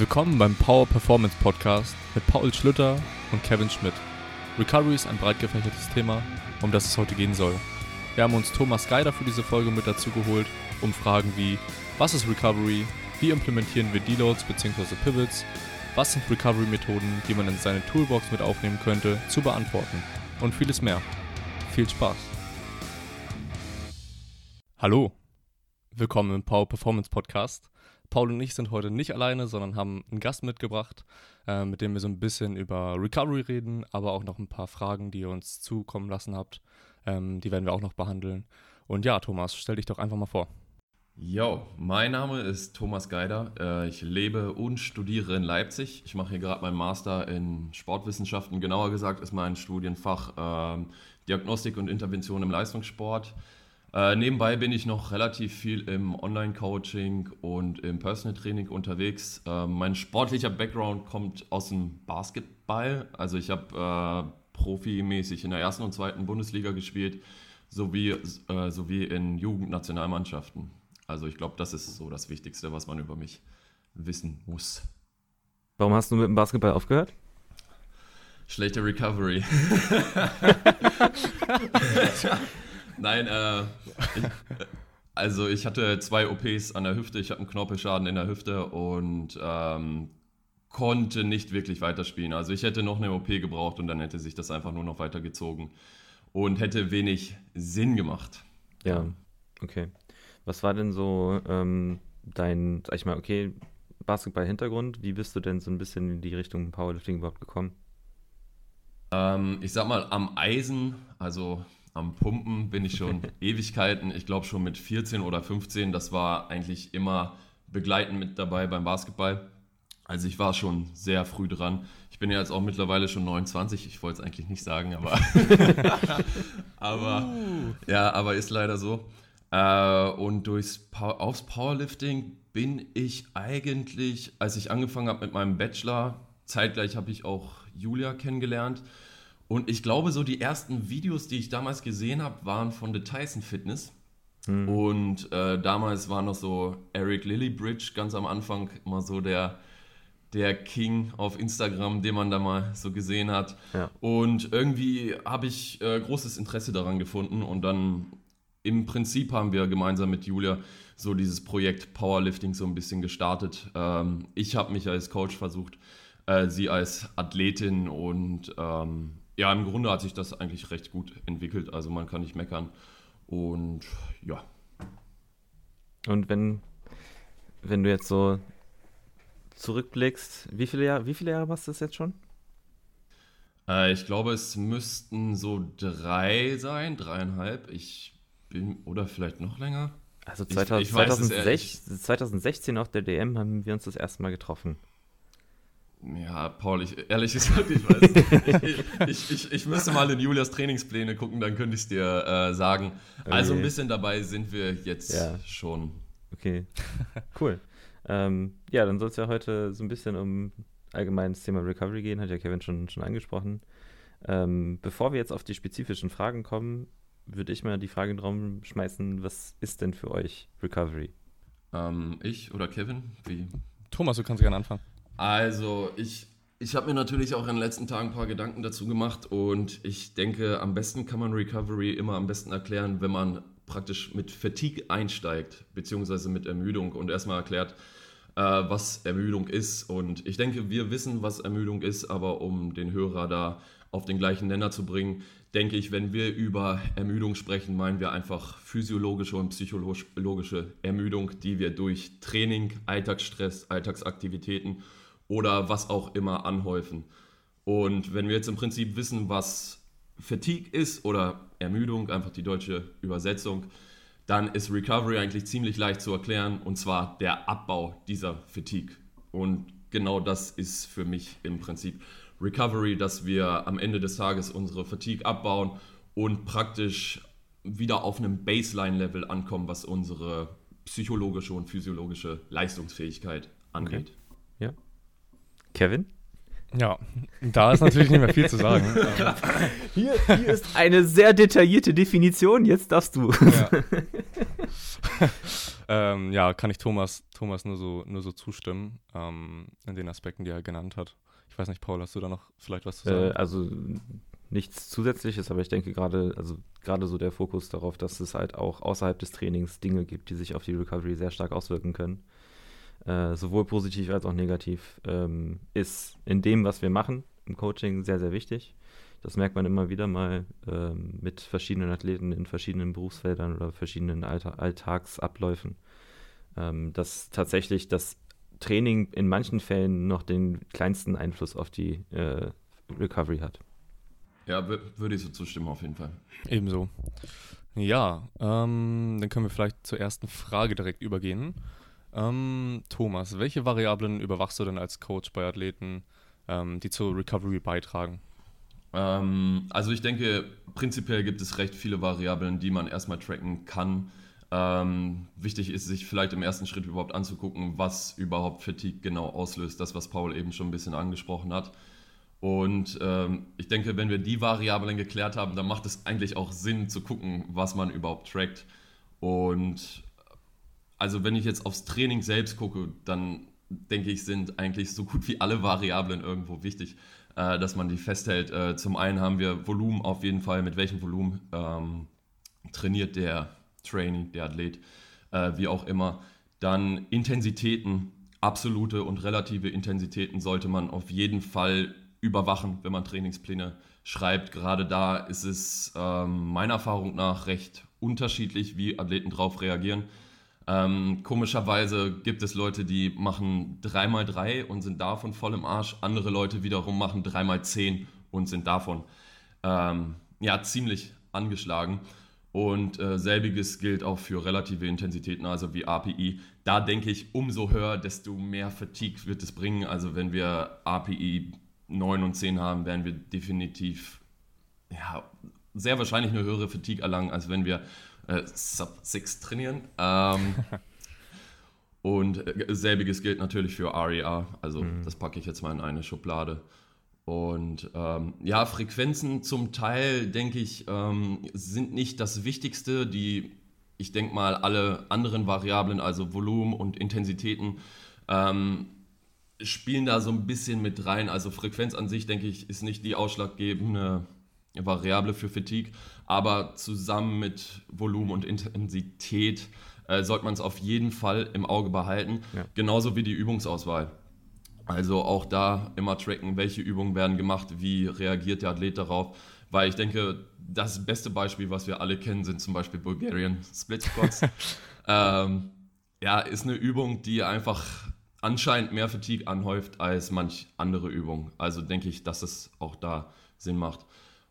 Willkommen beim Power Performance Podcast mit Paul Schlüter und Kevin Schmidt. Recovery ist ein breit gefächertes Thema, um das es heute gehen soll. Wir haben uns Thomas Geider für diese Folge mit dazu geholt, um Fragen wie: Was ist Recovery? Wie implementieren wir Deloads bzw. Pivots? Was sind Recovery-Methoden, die man in seine Toolbox mit aufnehmen könnte, zu beantworten? Und vieles mehr. Viel Spaß! Hallo, willkommen im Power Performance Podcast. Paul und ich sind heute nicht alleine, sondern haben einen Gast mitgebracht, äh, mit dem wir so ein bisschen über Recovery reden, aber auch noch ein paar Fragen, die ihr uns zukommen lassen habt. Ähm, die werden wir auch noch behandeln. Und ja, Thomas, stell dich doch einfach mal vor. Jo, mein Name ist Thomas Geider. Äh, ich lebe und studiere in Leipzig. Ich mache hier gerade meinen Master in Sportwissenschaften. Genauer gesagt ist mein Studienfach äh, Diagnostik und Intervention im Leistungssport. Äh, nebenbei bin ich noch relativ viel im Online-Coaching und im Personal Training unterwegs. Äh, mein sportlicher Background kommt aus dem Basketball. Also ich habe äh, profimäßig in der ersten und zweiten Bundesliga gespielt, sowie, äh, sowie in Jugendnationalmannschaften. Also ich glaube, das ist so das Wichtigste, was man über mich wissen muss. Warum hast du mit dem Basketball aufgehört? Schlechte Recovery. Nein, äh, ich, also ich hatte zwei OPs an der Hüfte, ich hatte einen Knorpelschaden in der Hüfte und ähm, konnte nicht wirklich weiterspielen. Also ich hätte noch eine OP gebraucht und dann hätte sich das einfach nur noch weitergezogen und hätte wenig Sinn gemacht. Ja, okay. Was war denn so ähm, dein, sag ich mal, okay, Basketball-Hintergrund? Wie bist du denn so ein bisschen in die Richtung Powerlifting überhaupt gekommen? Ähm, ich sag mal, am Eisen, also am Pumpen bin ich schon Ewigkeiten. Ich glaube schon mit 14 oder 15. Das war eigentlich immer begleitend mit dabei beim Basketball. Also ich war schon sehr früh dran. Ich bin ja jetzt auch mittlerweile schon 29. Ich wollte es eigentlich nicht sagen, aber, aber uh. ja, aber ist leider so. Äh, und durchs aufs Powerlifting bin ich eigentlich, als ich angefangen habe mit meinem Bachelor, zeitgleich habe ich auch Julia kennengelernt. Und ich glaube, so die ersten Videos, die ich damals gesehen habe, waren von The Tyson Fitness. Hm. Und äh, damals war noch so Eric Lillybridge ganz am Anfang immer so der, der King auf Instagram, den man da mal so gesehen hat. Ja. Und irgendwie habe ich äh, großes Interesse daran gefunden. Und dann im Prinzip haben wir gemeinsam mit Julia so dieses Projekt Powerlifting so ein bisschen gestartet. Ähm, ich habe mich als Coach versucht, äh, sie als Athletin und ähm, ja, im Grunde hat sich das eigentlich recht gut entwickelt. Also man kann nicht meckern. Und ja. Und wenn, wenn du jetzt so zurückblickst, wie viele Jahre, wie viele Jahre machst du das jetzt schon? Äh, ich glaube, es müssten so drei sein, dreieinhalb. Ich bin, oder vielleicht noch länger. Also 2000, ich, ich 2016, 2016 auf der DM haben wir uns das erste Mal getroffen. Ja, Paul, ich, ehrlich gesagt, ich weiß ich, ich, ich, müsste mal in Julias Trainingspläne gucken, dann könnte ich es dir äh, sagen. Okay. Also ein bisschen dabei sind wir jetzt ja. schon. Okay, cool. ähm, ja, dann soll es ja heute so ein bisschen um allgemeines Thema Recovery gehen, hat ja Kevin schon, schon angesprochen. Ähm, bevor wir jetzt auf die spezifischen Fragen kommen, würde ich mal die Frage in den Raum schmeißen, was ist denn für euch Recovery? Ähm, ich oder Kevin? Wie? Thomas, du kannst gerne anfangen. Also, ich, ich habe mir natürlich auch in den letzten Tagen ein paar Gedanken dazu gemacht und ich denke, am besten kann man Recovery immer am besten erklären, wenn man praktisch mit Fatigue einsteigt, beziehungsweise mit Ermüdung und erstmal erklärt, äh, was Ermüdung ist. Und ich denke, wir wissen, was Ermüdung ist, aber um den Hörer da auf den gleichen Nenner zu bringen, denke ich, wenn wir über Ermüdung sprechen, meinen wir einfach physiologische und psychologische Ermüdung, die wir durch Training, Alltagsstress, Alltagsaktivitäten oder was auch immer anhäufen. Und wenn wir jetzt im Prinzip wissen, was Fatigue ist oder Ermüdung, einfach die deutsche Übersetzung, dann ist Recovery eigentlich ziemlich leicht zu erklären und zwar der Abbau dieser Fatigue. Und genau das ist für mich im Prinzip Recovery, dass wir am Ende des Tages unsere Fatigue abbauen und praktisch wieder auf einem Baseline-Level ankommen, was unsere psychologische und physiologische Leistungsfähigkeit angeht. Okay. Kevin? Ja, da ist natürlich nicht mehr viel zu sagen. hier, hier, ist eine sehr detaillierte Definition, jetzt darfst du. Ja. ähm, ja, kann ich Thomas, Thomas nur so, nur so zustimmen, ähm, in den Aspekten, die er genannt hat. Ich weiß nicht, Paul, hast du da noch vielleicht was zu sagen? Äh, also nichts Zusätzliches, aber ich denke gerade, also gerade so der Fokus darauf, dass es halt auch außerhalb des Trainings Dinge gibt, die sich auf die Recovery sehr stark auswirken können. Äh, sowohl positiv als auch negativ, ähm, ist in dem, was wir machen, im Coaching sehr, sehr wichtig. Das merkt man immer wieder mal ähm, mit verschiedenen Athleten in verschiedenen Berufsfeldern oder verschiedenen Allta Alltagsabläufen, ähm, dass tatsächlich das Training in manchen Fällen noch den kleinsten Einfluss auf die äh, Recovery hat. Ja, würde ich so zustimmen auf jeden Fall. Ebenso. Ja, ähm, dann können wir vielleicht zur ersten Frage direkt übergehen. Ähm, Thomas, welche Variablen überwachst du denn als Coach bei Athleten, ähm, die zur Recovery beitragen? Ähm, also ich denke, prinzipiell gibt es recht viele Variablen, die man erstmal tracken kann. Ähm, wichtig ist, sich vielleicht im ersten Schritt überhaupt anzugucken, was überhaupt Fatigue genau auslöst. Das, was Paul eben schon ein bisschen angesprochen hat. Und ähm, ich denke, wenn wir die Variablen geklärt haben, dann macht es eigentlich auch Sinn zu gucken, was man überhaupt trackt. Und also wenn ich jetzt aufs Training selbst gucke, dann denke ich, sind eigentlich so gut wie alle Variablen irgendwo wichtig, äh, dass man die festhält. Äh, zum einen haben wir Volumen auf jeden Fall, mit welchem Volumen ähm, trainiert der Trainee, der Athlet, äh, wie auch immer. Dann Intensitäten, absolute und relative Intensitäten sollte man auf jeden Fall überwachen, wenn man Trainingspläne schreibt. Gerade da ist es ähm, meiner Erfahrung nach recht unterschiedlich, wie Athleten darauf reagieren. Ähm, komischerweise gibt es Leute, die machen 3x3 und sind davon voll im Arsch. Andere Leute wiederum machen 3x10 und sind davon ähm, ja, ziemlich angeschlagen. Und äh, selbiges gilt auch für relative Intensitäten, also wie API. Da denke ich, umso höher, desto mehr Fatigue wird es bringen. Also wenn wir API 9 und 10 haben, werden wir definitiv ja, sehr wahrscheinlich eine höhere Fatigue erlangen, als wenn wir äh, Sub 6 trainieren. Ähm, und äh, selbiges gilt natürlich für RER, e also mhm. das packe ich jetzt mal in eine Schublade. Und ähm, ja, Frequenzen zum Teil, denke ich, ähm, sind nicht das Wichtigste. Die, ich denke mal, alle anderen Variablen, also Volumen und Intensitäten, ähm, spielen da so ein bisschen mit rein. Also Frequenz an sich, denke ich, ist nicht die ausschlaggebende Variable für Fatigue, aber zusammen mit Volumen und Intensität äh, sollte man es auf jeden Fall im Auge behalten, ja. genauso wie die Übungsauswahl. Also auch da immer tracken, welche Übungen werden gemacht, wie reagiert der Athlet darauf, weil ich denke, das beste Beispiel, was wir alle kennen, sind zum Beispiel Bulgarian Split Squats. ähm, ja, ist eine Übung, die einfach anscheinend mehr Fatigue anhäuft als manch andere Übung. Also denke ich, dass es auch da Sinn macht.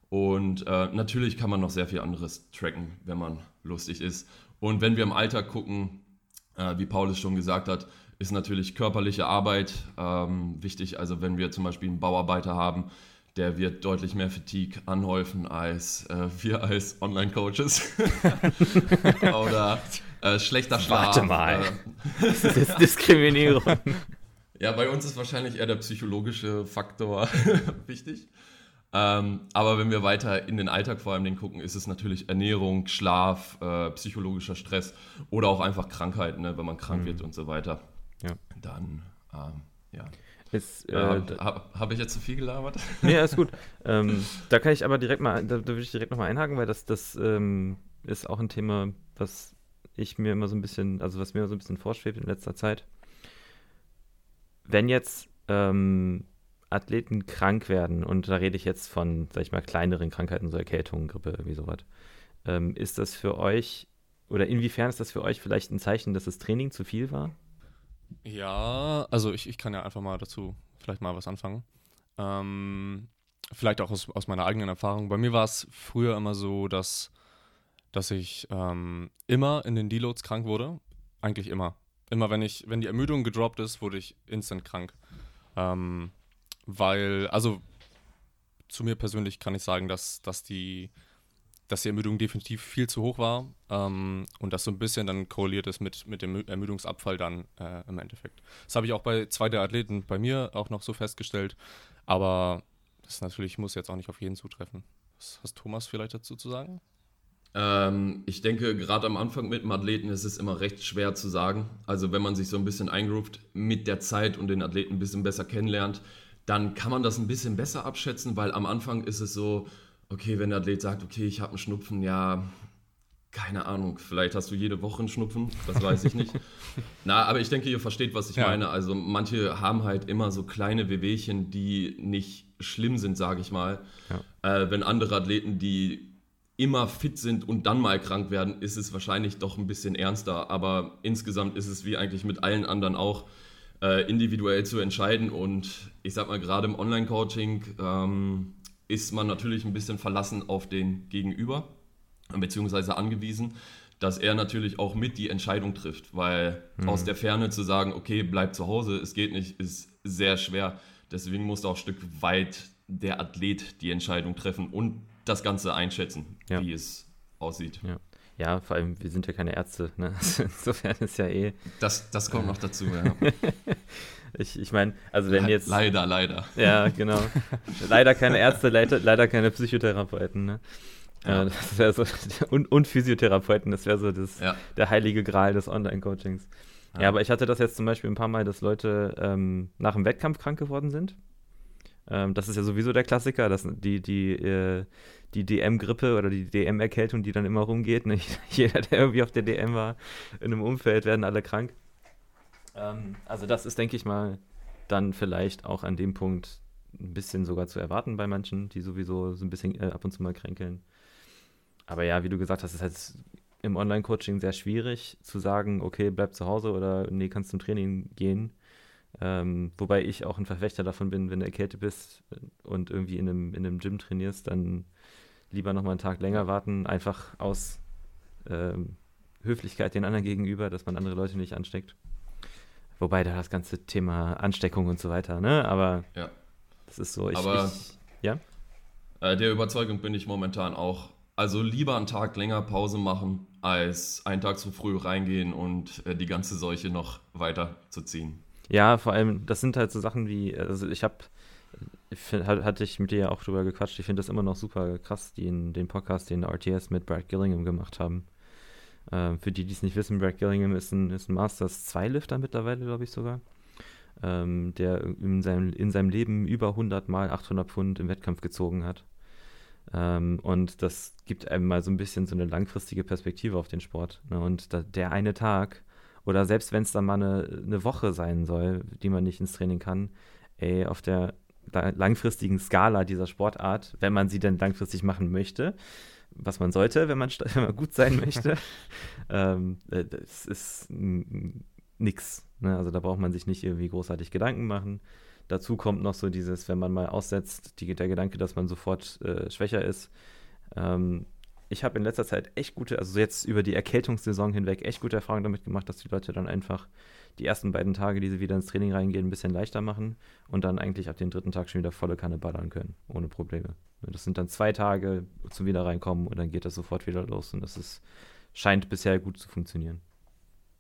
Und äh, natürlich kann man noch sehr viel anderes tracken, wenn man lustig ist. Und wenn wir im Alltag gucken, äh, wie Paul es schon gesagt hat, ist natürlich körperliche Arbeit ähm, wichtig. Also wenn wir zum Beispiel einen Bauarbeiter haben, der wird deutlich mehr Fatigue anhäufen als äh, wir als Online-Coaches. Oder äh, schlechter Schlaf. Warte mal. Äh, das ist jetzt Diskriminierung. ja, bei uns ist wahrscheinlich eher der psychologische Faktor wichtig. Ähm, aber wenn wir weiter in den Alltag vor allem gucken, ist es natürlich Ernährung, Schlaf, äh, psychologischer Stress oder auch einfach Krankheiten, ne, wenn man krank mhm. wird und so weiter. Ja. Dann, ähm, ja. Ist, äh, Habe hab ich jetzt zu viel gelabert? Nee, alles gut. ähm, da kann ich aber direkt mal, da, da würde ich direkt nochmal einhaken, weil das, das ähm, ist auch ein Thema, was ich mir immer so ein bisschen, also was mir so ein bisschen vorschwebt in letzter Zeit. Wenn jetzt ähm, Athleten krank werden, und da rede ich jetzt von, sag ich mal, kleineren Krankheiten, so Erkältungen, Grippe, irgendwie sowas, ähm, ist das für euch, oder inwiefern ist das für euch vielleicht ein Zeichen, dass das Training zu viel war? Ja, also ich, ich kann ja einfach mal dazu vielleicht mal was anfangen. Ähm, vielleicht auch aus, aus meiner eigenen Erfahrung. Bei mir war es früher immer so, dass, dass ich ähm, immer in den Deloads krank wurde. Eigentlich immer. Immer wenn ich, wenn die Ermüdung gedroppt ist, wurde ich instant krank. Ähm, weil, also zu mir persönlich kann ich sagen, dass, dass, die, dass die Ermüdung definitiv viel zu hoch war ähm, und das so ein bisschen dann korreliert ist mit, mit dem Ermüdungsabfall dann äh, im Endeffekt. Das habe ich auch bei zwei der Athleten bei mir auch noch so festgestellt, aber das natürlich muss jetzt auch nicht auf jeden zutreffen. Was hast Thomas vielleicht dazu zu sagen? Ähm, ich denke, gerade am Anfang mit dem Athleten ist es immer recht schwer zu sagen. Also wenn man sich so ein bisschen eingroovt mit der Zeit und den Athleten ein bisschen besser kennenlernt, dann kann man das ein bisschen besser abschätzen, weil am Anfang ist es so, okay, wenn der Athlet sagt, okay, ich habe einen Schnupfen, ja, keine Ahnung, vielleicht hast du jede Woche einen Schnupfen, das weiß ich nicht. Na, aber ich denke, ihr versteht, was ich ja. meine. Also manche haben halt immer so kleine Wehwehchen, die nicht schlimm sind, sage ich mal. Ja. Äh, wenn andere Athleten, die immer fit sind und dann mal krank werden, ist es wahrscheinlich doch ein bisschen ernster. Aber insgesamt ist es wie eigentlich mit allen anderen auch äh, individuell zu entscheiden. Und ich sag mal, gerade im Online-Coaching ähm, ist man natürlich ein bisschen verlassen auf den Gegenüber beziehungsweise angewiesen, dass er natürlich auch mit die Entscheidung trifft, weil mhm. aus der Ferne zu sagen, okay, bleib zu Hause, es geht nicht, ist sehr schwer. Deswegen muss auch ein Stück weit der Athlet die Entscheidung treffen und das Ganze einschätzen, ja. wie es aussieht. Ja. Ja. vor allem, wir sind ja keine Ärzte, ne? insofern ist ja eh. Das, das kommt noch dazu, ja. ich ich meine, also wenn jetzt. Leider, leider. Ja, genau. leider keine Ärzte, leider, leider keine Psychotherapeuten, ne? Ja. Äh, das wäre so, und, und Physiotherapeuten, das wäre so das, ja. der heilige Gral des Online-Coachings. Ja. ja. aber ich hatte das jetzt zum Beispiel ein paar Mal, dass Leute ähm, nach dem Wettkampf krank geworden sind. Ähm, das ist ja sowieso der Klassiker, dass die, die, äh, die DM-Grippe oder die DM-Erkältung, die dann immer rumgeht. Ne? Jeder, der irgendwie auf der DM war, in einem Umfeld, werden alle krank. Ähm, also das ist, denke ich mal, dann vielleicht auch an dem Punkt ein bisschen sogar zu erwarten bei manchen, die sowieso so ein bisschen äh, ab und zu mal kränkeln. Aber ja, wie du gesagt hast, ist halt im Online-Coaching sehr schwierig zu sagen, okay, bleib zu Hause oder nee, kannst zum Training gehen. Ähm, wobei ich auch ein Verfechter davon bin, wenn du erkältet bist und irgendwie in einem, in einem Gym trainierst, dann lieber nochmal einen Tag länger warten, einfach aus ähm, Höflichkeit den anderen gegenüber, dass man andere Leute nicht ansteckt. Wobei da das ganze Thema Ansteckung und so weiter, ne? Aber ja. das ist so. Ich, Aber ich, ja? Äh, der Überzeugung bin ich momentan auch also lieber einen Tag länger Pause machen, als einen Tag zu früh reingehen und äh, die ganze Seuche noch weiter zu ziehen. Ja, vor allem, das sind halt so Sachen wie, also ich habe, hatte ich mit dir ja auch drüber gequatscht, ich finde das immer noch super krass, den, den Podcast, den RTS mit Brad Gillingham gemacht haben. Äh, für die, die es nicht wissen, Brad Gillingham ist ein, ist ein Masters 2-Lifter mittlerweile, glaube ich sogar. Ähm, der in seinem, in seinem Leben über 100 mal 800 Pfund im Wettkampf gezogen hat. Ähm, und das gibt einem mal so ein bisschen so eine langfristige Perspektive auf den Sport. Ne? Und da, der eine Tag, oder selbst wenn es dann mal eine, eine Woche sein soll, die man nicht ins Training kann, ey, auf der langfristigen Skala dieser Sportart, wenn man sie denn langfristig machen möchte, was man sollte, wenn man, wenn man gut sein möchte, ähm, äh, das ist nix. Ne? Also da braucht man sich nicht irgendwie großartig Gedanken machen. Dazu kommt noch so dieses, wenn man mal aussetzt, die, der Gedanke, dass man sofort äh, schwächer ist. Ähm, ich habe in letzter Zeit echt gute, also jetzt über die Erkältungssaison hinweg, echt gute Erfahrungen damit gemacht, dass die Leute dann einfach die ersten beiden Tage, die sie wieder ins Training reingehen, ein bisschen leichter machen und dann eigentlich ab dem dritten Tag schon wieder volle Kanne ballern können, ohne Probleme. Das sind dann zwei Tage zum wieder reinkommen und dann geht das sofort wieder los und das ist, scheint bisher gut zu funktionieren.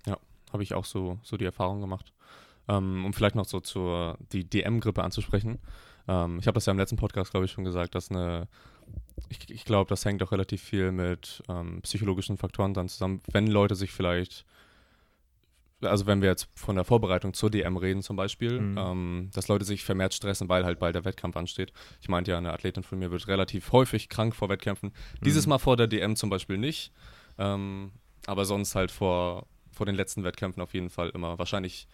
Ja, habe ich auch so, so die Erfahrung gemacht. Ähm, um vielleicht noch so zur die DM-Grippe anzusprechen. Ähm, ich habe das ja im letzten Podcast, glaube ich, schon gesagt, dass eine, ich, ich glaube, das hängt auch relativ viel mit ähm, psychologischen Faktoren dann zusammen, wenn Leute sich vielleicht also wenn wir jetzt von der Vorbereitung zur DM reden zum Beispiel, mhm. ähm, dass Leute sich vermehrt stressen, weil halt bald der Wettkampf ansteht. Ich meinte ja, eine Athletin von mir wird relativ häufig krank vor Wettkämpfen. Mhm. Dieses Mal vor der DM zum Beispiel nicht, ähm, aber sonst halt vor, vor den letzten Wettkämpfen auf jeden Fall immer. Wahrscheinlich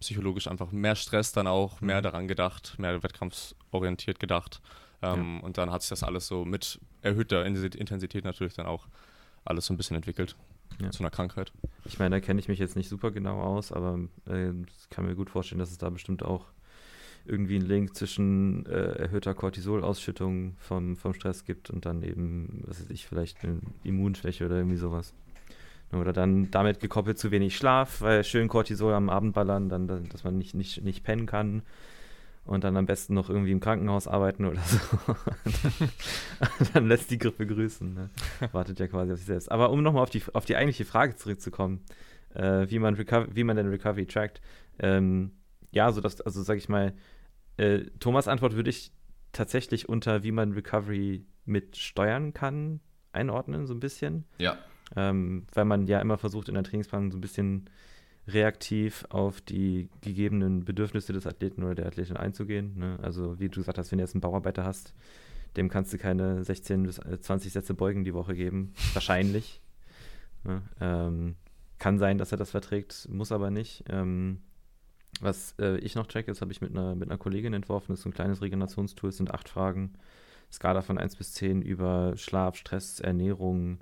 psychologisch einfach mehr Stress dann auch, mehr mhm. daran gedacht, mehr wettkampfsorientiert gedacht. Ähm, ja. Und dann hat sich das alles so mit erhöhter Intensität natürlich dann auch alles so ein bisschen entwickelt ja. zu einer Krankheit. Ich meine, da kenne ich mich jetzt nicht super genau aus, aber äh, ich kann mir gut vorstellen, dass es da bestimmt auch irgendwie einen Link zwischen äh, erhöhter Cortisolausschüttung vom, vom Stress gibt und dann eben, was weiß ich, vielleicht eine Immunschwäche oder irgendwie sowas. Oder dann damit gekoppelt zu wenig Schlaf, weil schön Cortisol am Abend ballern, dann, dass man nicht, nicht, nicht pennen kann und dann am besten noch irgendwie im Krankenhaus arbeiten oder so. dann lässt die Grippe grüßen. Ne? Wartet ja quasi auf sich selbst. Aber um nochmal auf die, auf die eigentliche Frage zurückzukommen, äh, wie, man wie man den Recovery trackt, ähm, ja, so dass, also sag ich mal, äh, Thomas Antwort würde ich tatsächlich unter wie man Recovery mit steuern kann einordnen, so ein bisschen. Ja. Ähm, weil man ja immer versucht, in der Trainingsplanung so ein bisschen reaktiv auf die gegebenen Bedürfnisse des Athleten oder der Athletin einzugehen. Ne? Also wie du gesagt hast, wenn du jetzt einen Bauarbeiter hast, dem kannst du keine 16 bis 20 Sätze Beugen die Woche geben. Wahrscheinlich. Ne? Ähm, kann sein, dass er das verträgt, muss aber nicht. Ähm, was äh, ich noch checke, das habe ich mit einer, mit einer Kollegin entworfen, das ist so ein kleines Regenerationstool, es sind acht Fragen. Skala von 1 bis 10 über Schlaf, Stress, Ernährung,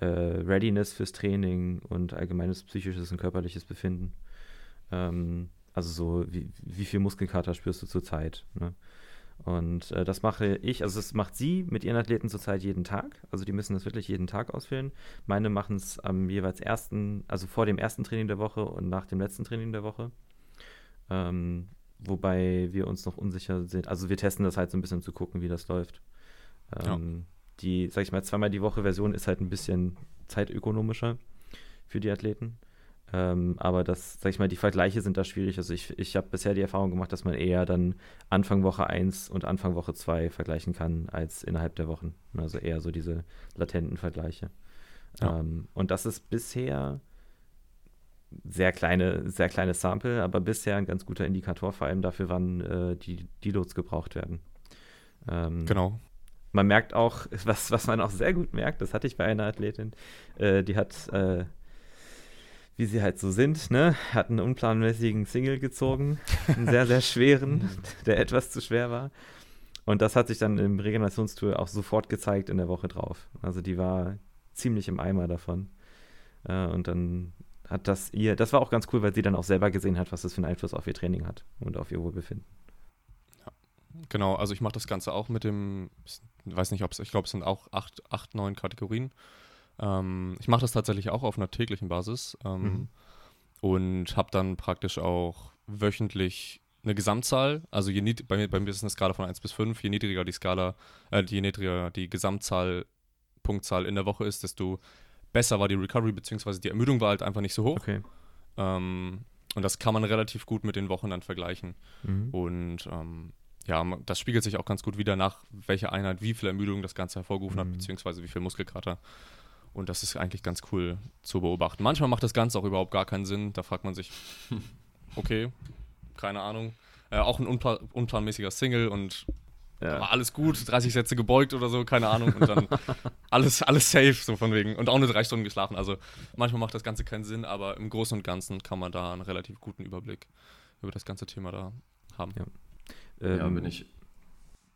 äh, Readiness fürs Training und allgemeines psychisches und körperliches Befinden. Ähm, also so, wie, wie viel Muskelkater spürst du zurzeit? Ne? Und äh, das mache ich, also das macht sie mit ihren Athleten zurzeit jeden Tag. Also die müssen das wirklich jeden Tag ausfüllen. Meine machen es am jeweils ersten, also vor dem ersten Training der Woche und nach dem letzten Training der Woche. Ähm, wobei wir uns noch unsicher sind. Also wir testen das halt so ein bisschen, um zu gucken, wie das läuft. Ähm, ja. Die, sag ich mal, zweimal die Woche Version ist halt ein bisschen zeitökonomischer für die Athleten. Ähm, aber das, sag ich mal, die Vergleiche sind da schwierig. Also ich, ich habe bisher die Erfahrung gemacht, dass man eher dann Anfang Woche 1 und Anfang Woche 2 vergleichen kann, als innerhalb der Wochen. Also eher so diese latenten Vergleiche. Ja. Ähm, und das ist bisher sehr kleine, sehr kleines Sample, aber bisher ein ganz guter Indikator, vor allem dafür, wann äh, die Deloads gebraucht werden. Ähm, genau. Man merkt auch, was, was man auch sehr gut merkt, das hatte ich bei einer Athletin, äh, die hat äh, wie sie halt so sind, ne? Hat einen unplanmäßigen Single gezogen, einen sehr, sehr schweren, der etwas zu schwer war. Und das hat sich dann im Regenerationstool auch sofort gezeigt in der Woche drauf. Also die war ziemlich im Eimer davon. Äh, und dann hat das ihr, das war auch ganz cool, weil sie dann auch selber gesehen hat, was das für einen Einfluss auf ihr Training hat und auf ihr Wohlbefinden. Genau, also ich mache das Ganze auch mit dem, ich weiß nicht, ob es, ich glaube, es sind auch acht, acht, neun Kategorien. Ähm, ich mache das tatsächlich auch auf einer täglichen Basis ähm, mhm. und habe dann praktisch auch wöchentlich eine Gesamtzahl. Also je bei, mir, bei mir ist es eine Skala von 1 bis 5. Je niedriger die Skala, äh, je niedriger die Gesamtzahl, Punktzahl in der Woche ist, desto besser war die Recovery, beziehungsweise die Ermüdung war halt einfach nicht so hoch. Okay. Ähm, und das kann man relativ gut mit den Wochen dann vergleichen. Mhm. Und ähm, ja, das spiegelt sich auch ganz gut wieder nach, welche Einheit wie viel Ermüdung das Ganze hervorgerufen mhm. hat, beziehungsweise wie viel Muskelkater. Und das ist eigentlich ganz cool zu beobachten. Manchmal macht das Ganze auch überhaupt gar keinen Sinn. Da fragt man sich, okay, keine Ahnung. Äh, auch ein unpla unplanmäßiger Single und ja. alles gut, 30 Sätze gebeugt oder so, keine Ahnung. Und dann alles, alles safe, so von wegen. Und auch nur drei Stunden geschlafen. Also manchmal macht das Ganze keinen Sinn, aber im Großen und Ganzen kann man da einen relativ guten Überblick über das ganze Thema da haben. Ja, ähm, ja bin, ich,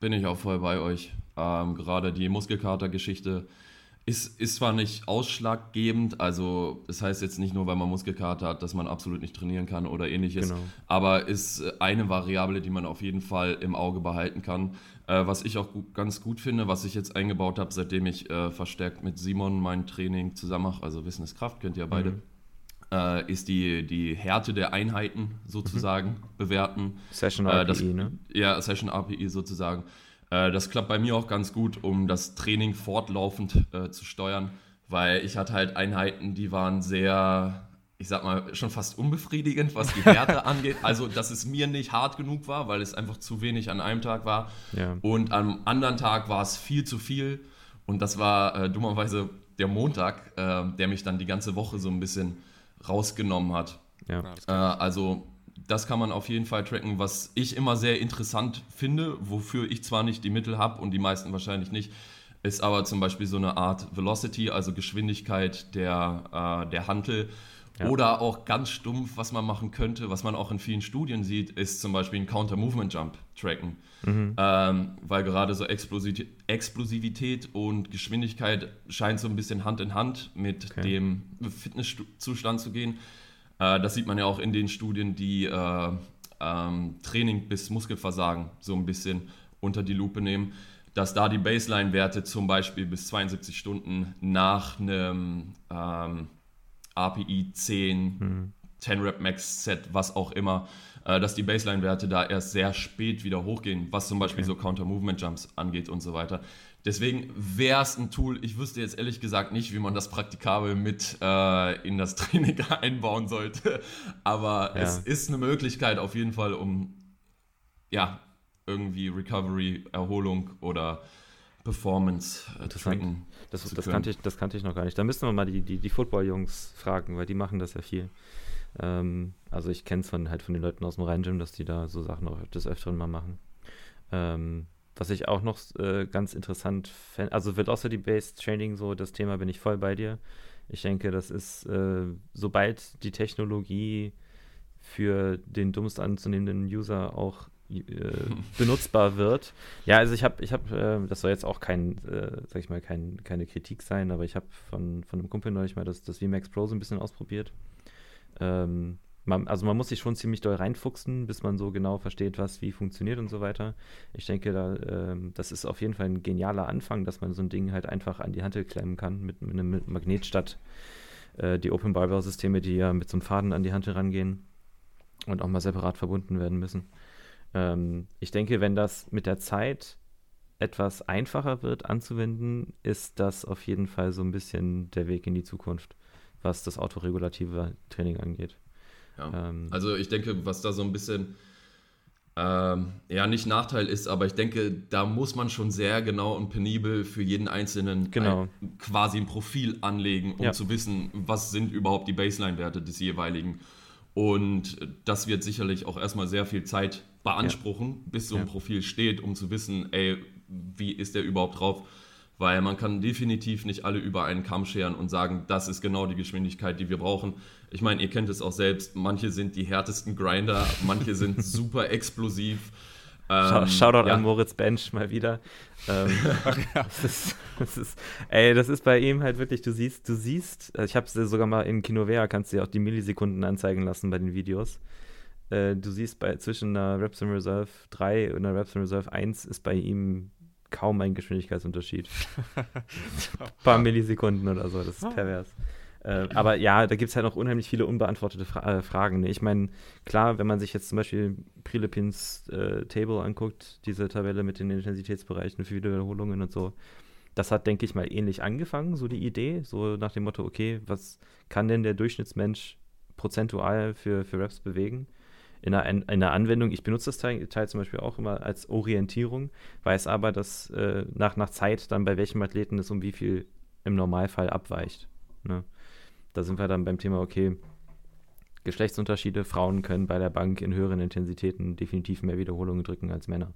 bin ich auch voll bei euch. Ähm, Gerade die Muskelkater-Geschichte ist, ist zwar nicht ausschlaggebend, also das heißt jetzt nicht nur, weil man Muskelkater hat, dass man absolut nicht trainieren kann oder ähnliches, genau. aber ist eine Variable, die man auf jeden Fall im Auge behalten kann. Äh, was ich auch gut, ganz gut finde, was ich jetzt eingebaut habe, seitdem ich äh, verstärkt mit Simon mein Training zusammen mache, also Wissen ist Kraft, kennt ihr ja beide, mhm. Äh, ist die, die Härte der Einheiten sozusagen mhm. bewerten. Session API, äh, das, ne? Ja, Session API sozusagen. Äh, das klappt bei mir auch ganz gut, um das Training fortlaufend äh, zu steuern, weil ich hatte halt Einheiten, die waren sehr, ich sag mal, schon fast unbefriedigend, was die Werte angeht. Also, dass es mir nicht hart genug war, weil es einfach zu wenig an einem Tag war. Ja. Und am anderen Tag war es viel zu viel. Und das war äh, dummerweise der Montag, äh, der mich dann die ganze Woche so ein bisschen rausgenommen hat. Ja. Äh, also das kann man auf jeden Fall tracken, was ich immer sehr interessant finde, wofür ich zwar nicht die Mittel habe und die meisten wahrscheinlich nicht, ist aber zum Beispiel so eine Art Velocity, also Geschwindigkeit der, äh, der Hantel. Ja. Oder auch ganz stumpf, was man machen könnte, was man auch in vielen Studien sieht, ist zum Beispiel ein Counter-Movement-Jump tracken. Mhm. Ähm, weil gerade so Explosivität, Explosivität und Geschwindigkeit scheint so ein bisschen Hand in Hand mit okay. dem Fitnesszustand zu gehen. Äh, das sieht man ja auch in den Studien, die äh, ähm, Training bis Muskelversagen so ein bisschen unter die Lupe nehmen, dass da die Baseline-Werte zum Beispiel bis 72 Stunden nach einem ähm, API 10, mhm. 10 Rep Max Set, was auch immer, äh, dass die Baseline-Werte da erst sehr spät wieder hochgehen, was zum Beispiel okay. so Counter-Movement-Jumps angeht und so weiter. Deswegen wäre es ein Tool, ich wüsste jetzt ehrlich gesagt nicht, wie man das praktikabel mit äh, in das Training einbauen sollte. Aber ja. es ist eine Möglichkeit auf jeden Fall, um ja, irgendwie Recovery, Erholung oder Performance äh, tracken. Das, das, kannte ich, das kannte ich noch gar nicht. Da müssen wir mal die, die, die Football-Jungs fragen, weil die machen das ja viel. Ähm, also ich kenne es von, halt von den Leuten aus dem Rhein-Gym, dass die da so Sachen auch des Öfteren mal machen. Ähm, was ich auch noch äh, ganz interessant fände, also Velocity-Based Training, so das Thema bin ich voll bei dir. Ich denke, das ist, äh, sobald die Technologie für den dummst anzunehmenden User auch benutzbar wird. Ja, also ich habe, ich habe, äh, das soll jetzt auch kein, äh, sag ich mal, kein, keine Kritik sein, aber ich habe von, von einem Kumpel neulich mal das, das VMAX Pro so ein bisschen ausprobiert. Ähm, man, also man muss sich schon ziemlich doll reinfuchsen, bis man so genau versteht, was wie funktioniert und so weiter. Ich denke, da, ähm, das ist auf jeden Fall ein genialer Anfang, dass man so ein Ding halt einfach an die Hand klemmen kann mit, mit einem Magnet statt äh, die Open Barbell Systeme, die ja mit so einem Faden an die Hand rangehen und auch mal separat verbunden werden müssen. Ähm, ich denke, wenn das mit der Zeit etwas einfacher wird anzuwenden, ist das auf jeden Fall so ein bisschen der Weg in die Zukunft, was das autoregulative Training angeht. Ja. Ähm, also ich denke, was da so ein bisschen ähm, ja nicht Nachteil ist, aber ich denke, da muss man schon sehr genau und penibel für jeden Einzelnen genau. ein, quasi ein Profil anlegen, um ja. zu wissen, was sind überhaupt die Baseline-Werte des jeweiligen. Und das wird sicherlich auch erstmal sehr viel Zeit beanspruchen, ja. bis so ein ja. Profil steht, um zu wissen, ey, wie ist der überhaupt drauf? weil man kann definitiv nicht alle über einen Kamm scheren und sagen, das ist genau die Geschwindigkeit, die wir brauchen. Ich meine, ihr kennt es auch selbst, manche sind die härtesten Grinder, manche sind super explosiv. Ähm, Shoutout ja. an Moritz Bench mal wieder. Ähm, das, ist, das, ist, ey, das ist bei ihm halt wirklich, du siehst, du siehst, also ich habe es sogar mal in Kinovea, kannst du dir auch die Millisekunden anzeigen lassen bei den Videos. Äh, du siehst bei zwischen einer Reps in Reserve 3 und einer Reps in Reserve 1 ist bei ihm kaum ein Geschwindigkeitsunterschied. Ein paar Millisekunden oder so, das ist ah. pervers. Äh, aber ja, da gibt es halt noch unheimlich viele unbeantwortete Fra äh, Fragen. Ne? Ich meine, klar, wenn man sich jetzt zum Beispiel Prilepins äh, Table anguckt, diese Tabelle mit den Intensitätsbereichen für Wiederholungen und so, das hat, denke ich mal, ähnlich angefangen, so die Idee, so nach dem Motto, okay, was kann denn der Durchschnittsmensch prozentual für, für Raps bewegen? In einer, in einer Anwendung, ich benutze das Teil, Teil, zum Beispiel auch immer als Orientierung, weiß aber, dass äh, nach, nach Zeit dann bei welchem Athleten es um wie viel im Normalfall abweicht. Ne? Da sind wir dann beim Thema, okay, Geschlechtsunterschiede, Frauen können bei der Bank in höheren Intensitäten definitiv mehr Wiederholungen drücken als Männer.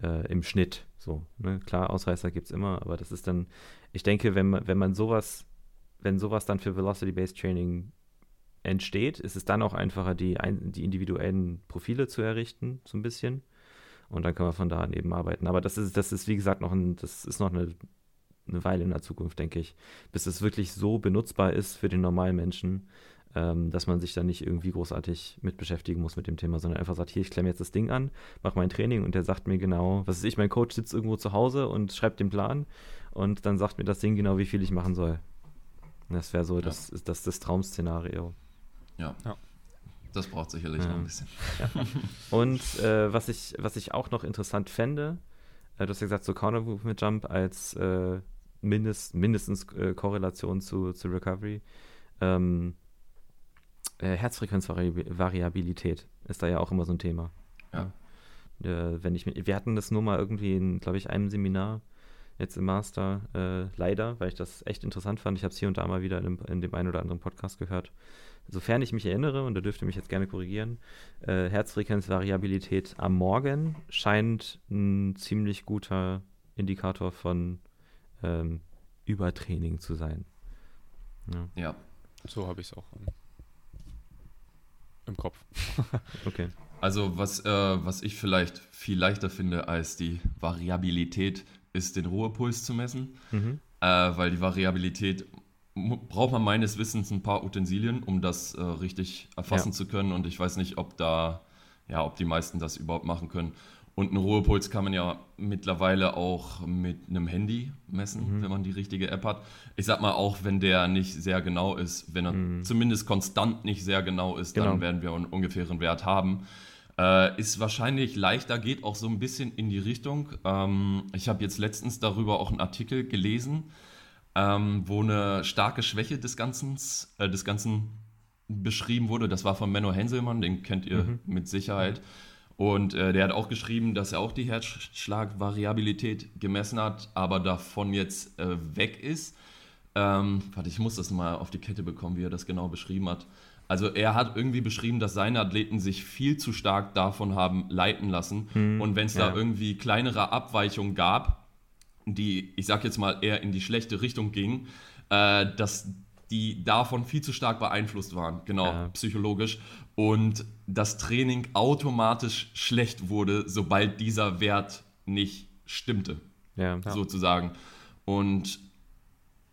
Äh, Im Schnitt. So, ne? Klar, Ausreißer gibt es immer, aber das ist dann, ich denke, wenn man, wenn man sowas, wenn sowas dann für Velocity-Based Training entsteht, ist es dann auch einfacher, die, die individuellen Profile zu errichten, so ein bisschen. Und dann kann man von da an eben arbeiten. Aber das ist, das ist, wie gesagt, noch ein, das ist noch eine, eine Weile in der Zukunft, denke ich, bis es wirklich so benutzbar ist für den normalen Menschen, ähm, dass man sich da nicht irgendwie großartig mit beschäftigen muss mit dem Thema, sondern einfach sagt, hier, ich klemme jetzt das Ding an, mache mein Training und der sagt mir genau, was ist ich, mein Coach sitzt irgendwo zu Hause und schreibt den Plan und dann sagt mir das Ding genau, wie viel ich machen soll. Das wäre so ja. das, das, das Traum-Szenario. Ja. ja. Das braucht sicherlich ja. noch ein bisschen. Ja. Und äh, was, ich, was ich auch noch interessant fände, äh, du hast ja gesagt, so Counter Movement Jump als äh, mindest, mindestens äh, Korrelation zu, zu Recovery. Ähm, äh, Herzfrequenzvariabilität ist da ja auch immer so ein Thema. Ja. Äh, wenn ich, wir hatten das nur mal irgendwie in, glaube ich, einem Seminar jetzt im Master, leider, weil ich das echt interessant fand. Ich habe es hier und da mal wieder in, in dem einen oder anderen Podcast gehört sofern ich mich erinnere, und da dürft ihr mich jetzt gerne korrigieren, äh, Herzfrequenzvariabilität am Morgen scheint ein ziemlich guter Indikator von ähm, Übertraining zu sein. Ja. ja. So habe ich es auch im, im Kopf. okay. Also was, äh, was ich vielleicht viel leichter finde als die Variabilität, ist den Ruhepuls zu messen, mhm. äh, weil die Variabilität braucht man meines Wissens ein paar Utensilien, um das äh, richtig erfassen ja. zu können. Und ich weiß nicht, ob da, ja, ob die meisten das überhaupt machen können. Und einen Ruhepuls kann man ja mittlerweile auch mit einem Handy messen, mhm. wenn man die richtige App hat. Ich sag mal, auch wenn der nicht sehr genau ist, wenn er mhm. zumindest konstant nicht sehr genau ist, genau. dann werden wir einen ungefähren Wert haben. Äh, ist wahrscheinlich leichter, geht auch so ein bisschen in die Richtung. Ähm, ich habe jetzt letztens darüber auch einen Artikel gelesen ähm, wo eine starke Schwäche des Ganzen, äh, des Ganzen beschrieben wurde. Das war von Menno Henselmann, den kennt ihr mhm. mit Sicherheit. Und äh, der hat auch geschrieben, dass er auch die Herzschlagvariabilität gemessen hat, aber davon jetzt äh, weg ist. Ähm, warte, ich muss das mal auf die Kette bekommen, wie er das genau beschrieben hat. Also er hat irgendwie beschrieben, dass seine Athleten sich viel zu stark davon haben leiten lassen. Hm, und wenn es ja. da irgendwie kleinere Abweichungen gab, die, ich sag jetzt mal, eher in die schlechte Richtung gingen, äh, dass die davon viel zu stark beeinflusst waren, genau, ja. psychologisch. Und das Training automatisch schlecht wurde, sobald dieser Wert nicht stimmte, ja. sozusagen. Und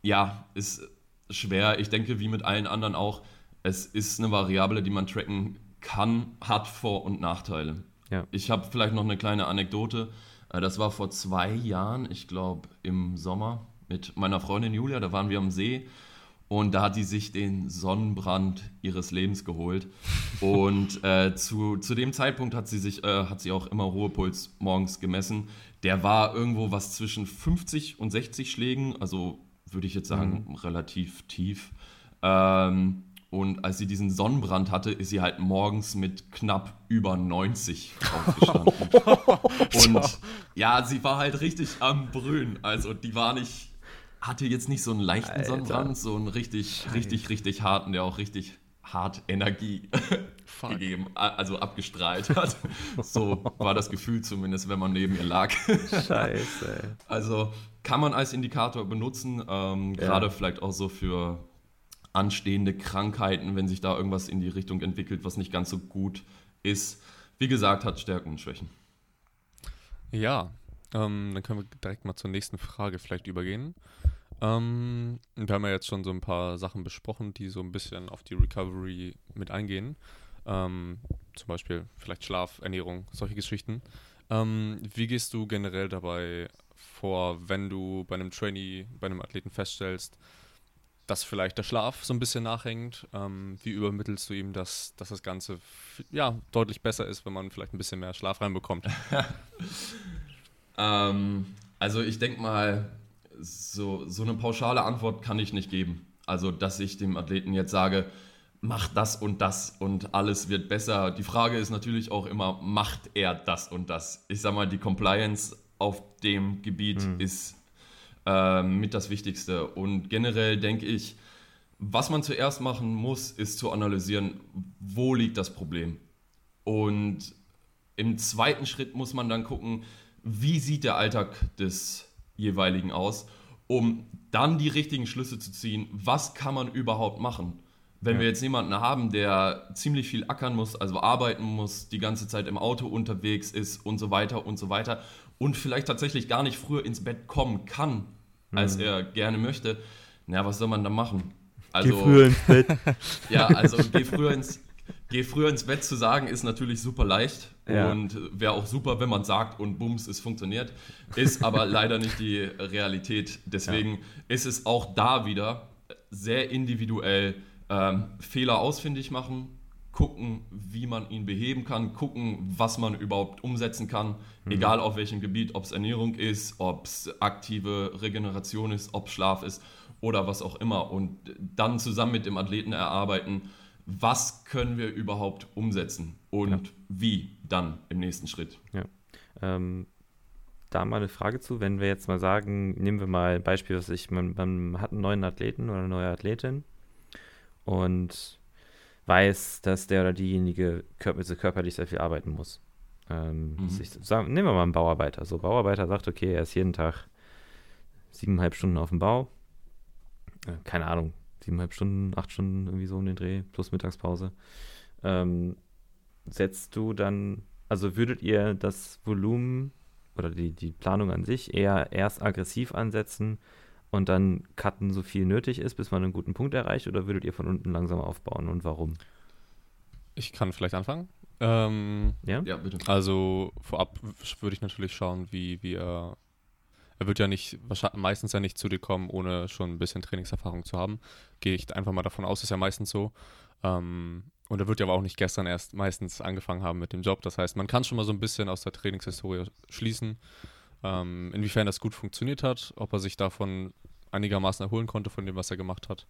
ja, ist schwer. Ich denke, wie mit allen anderen auch, es ist eine Variable, die man tracken kann, hat Vor- und Nachteile. Ja. Ich habe vielleicht noch eine kleine Anekdote. Äh, das war vor zwei Jahren, ich glaube im Sommer, mit meiner Freundin Julia. Da waren wir am See und da hat sie sich den Sonnenbrand ihres Lebens geholt. Und äh, zu, zu dem Zeitpunkt hat sie sich, äh, hat sie auch immer Ruhepuls morgens gemessen. Der war irgendwo was zwischen 50 und 60 Schlägen, also würde ich jetzt sagen, mhm. relativ tief. Ähm, und als sie diesen Sonnenbrand hatte, ist sie halt morgens mit knapp über 90 aufgestanden. und ja, sie war halt richtig am Brühen. Also die war nicht hatte jetzt nicht so einen leichten Alter. Sonnenbrand, so einen richtig, Scheiße. richtig, richtig harten, der auch richtig hart Energie gegeben, also abgestrahlt hat. So war das Gefühl zumindest, wenn man neben ihr lag. Scheiße. Also kann man als Indikator benutzen, ähm, ja. gerade vielleicht auch so für anstehende Krankheiten, wenn sich da irgendwas in die Richtung entwickelt, was nicht ganz so gut ist. Wie gesagt, hat Stärken und Schwächen. Ja, ähm, dann können wir direkt mal zur nächsten Frage vielleicht übergehen. Ähm, wir haben ja jetzt schon so ein paar Sachen besprochen, die so ein bisschen auf die Recovery mit eingehen. Ähm, zum Beispiel vielleicht Schlaf, Ernährung, solche Geschichten. Ähm, wie gehst du generell dabei vor, wenn du bei einem Trainee, bei einem Athleten feststellst, dass vielleicht der Schlaf so ein bisschen nachhängt? Ähm, wie übermittelst du ihm, dass, dass das Ganze ja, deutlich besser ist, wenn man vielleicht ein bisschen mehr Schlaf reinbekommt? ähm, also ich denke mal, so, so eine pauschale Antwort kann ich nicht geben. Also, dass ich dem Athleten jetzt sage, mach das und das und alles wird besser. Die Frage ist natürlich auch immer, macht er das und das? Ich sag mal, die Compliance auf dem Gebiet mhm. ist äh, mit das Wichtigste. Und generell denke ich, was man zuerst machen muss, ist zu analysieren, wo liegt das Problem. Und im zweiten Schritt muss man dann gucken, wie sieht der Alltag des jeweiligen aus, um dann die richtigen Schlüsse zu ziehen, was kann man überhaupt machen. Wenn ja. wir jetzt jemanden haben, der ziemlich viel ackern muss, also arbeiten muss, die ganze Zeit im Auto unterwegs ist und so weiter und so weiter und vielleicht tatsächlich gar nicht früher ins Bett kommen kann, als mhm. er gerne möchte, na, was soll man da machen? Also, geh früher ins Bett. ja, also geh früher ins, Geh früher ins Bett zu sagen, ist natürlich super leicht ja. und wäre auch super, wenn man sagt und bums, es funktioniert. Ist aber leider nicht die Realität. Deswegen ja. ist es auch da wieder sehr individuell ähm, Fehler ausfindig machen, gucken, wie man ihn beheben kann, gucken, was man überhaupt umsetzen kann, mhm. egal auf welchem Gebiet, ob es Ernährung ist, ob es aktive Regeneration ist, ob Schlaf ist oder was auch immer. Und dann zusammen mit dem Athleten erarbeiten, was können wir überhaupt umsetzen und ja. wie dann im nächsten Schritt. Ja. Ähm, da mal eine Frage zu, wenn wir jetzt mal sagen, nehmen wir mal ein Beispiel, was ich, man, man hat einen neuen Athleten oder eine neue Athletin und weiß, dass der oder diejenige körper, körperlich sehr viel arbeiten muss. Ähm, mhm. ich, sagen, nehmen wir mal einen Bauarbeiter. So, Bauarbeiter sagt, okay, er ist jeden Tag siebeneinhalb Stunden auf dem Bau. Äh, keine Ahnung, siebeneinhalb Stunden, acht Stunden irgendwie so um den Dreh, plus Mittagspause. Ähm, setzt du dann, also würdet ihr das Volumen oder die, die Planung an sich eher erst aggressiv ansetzen und dann cutten, so viel nötig ist, bis man einen guten Punkt erreicht, oder würdet ihr von unten langsam aufbauen und warum? Ich kann vielleicht anfangen. Ähm, ja? ja, bitte. Also vorab würde ich natürlich schauen, wie wir er wird ja nicht, meistens ja nicht zu dir kommen, ohne schon ein bisschen Trainingserfahrung zu haben. Gehe ich einfach mal davon aus, ist ja meistens so. Ähm, und er wird ja aber auch nicht gestern erst meistens angefangen haben mit dem Job. Das heißt, man kann schon mal so ein bisschen aus der Trainingshistorie schließen, ähm, inwiefern das gut funktioniert hat, ob er sich davon einigermaßen erholen konnte von dem, was er gemacht hat.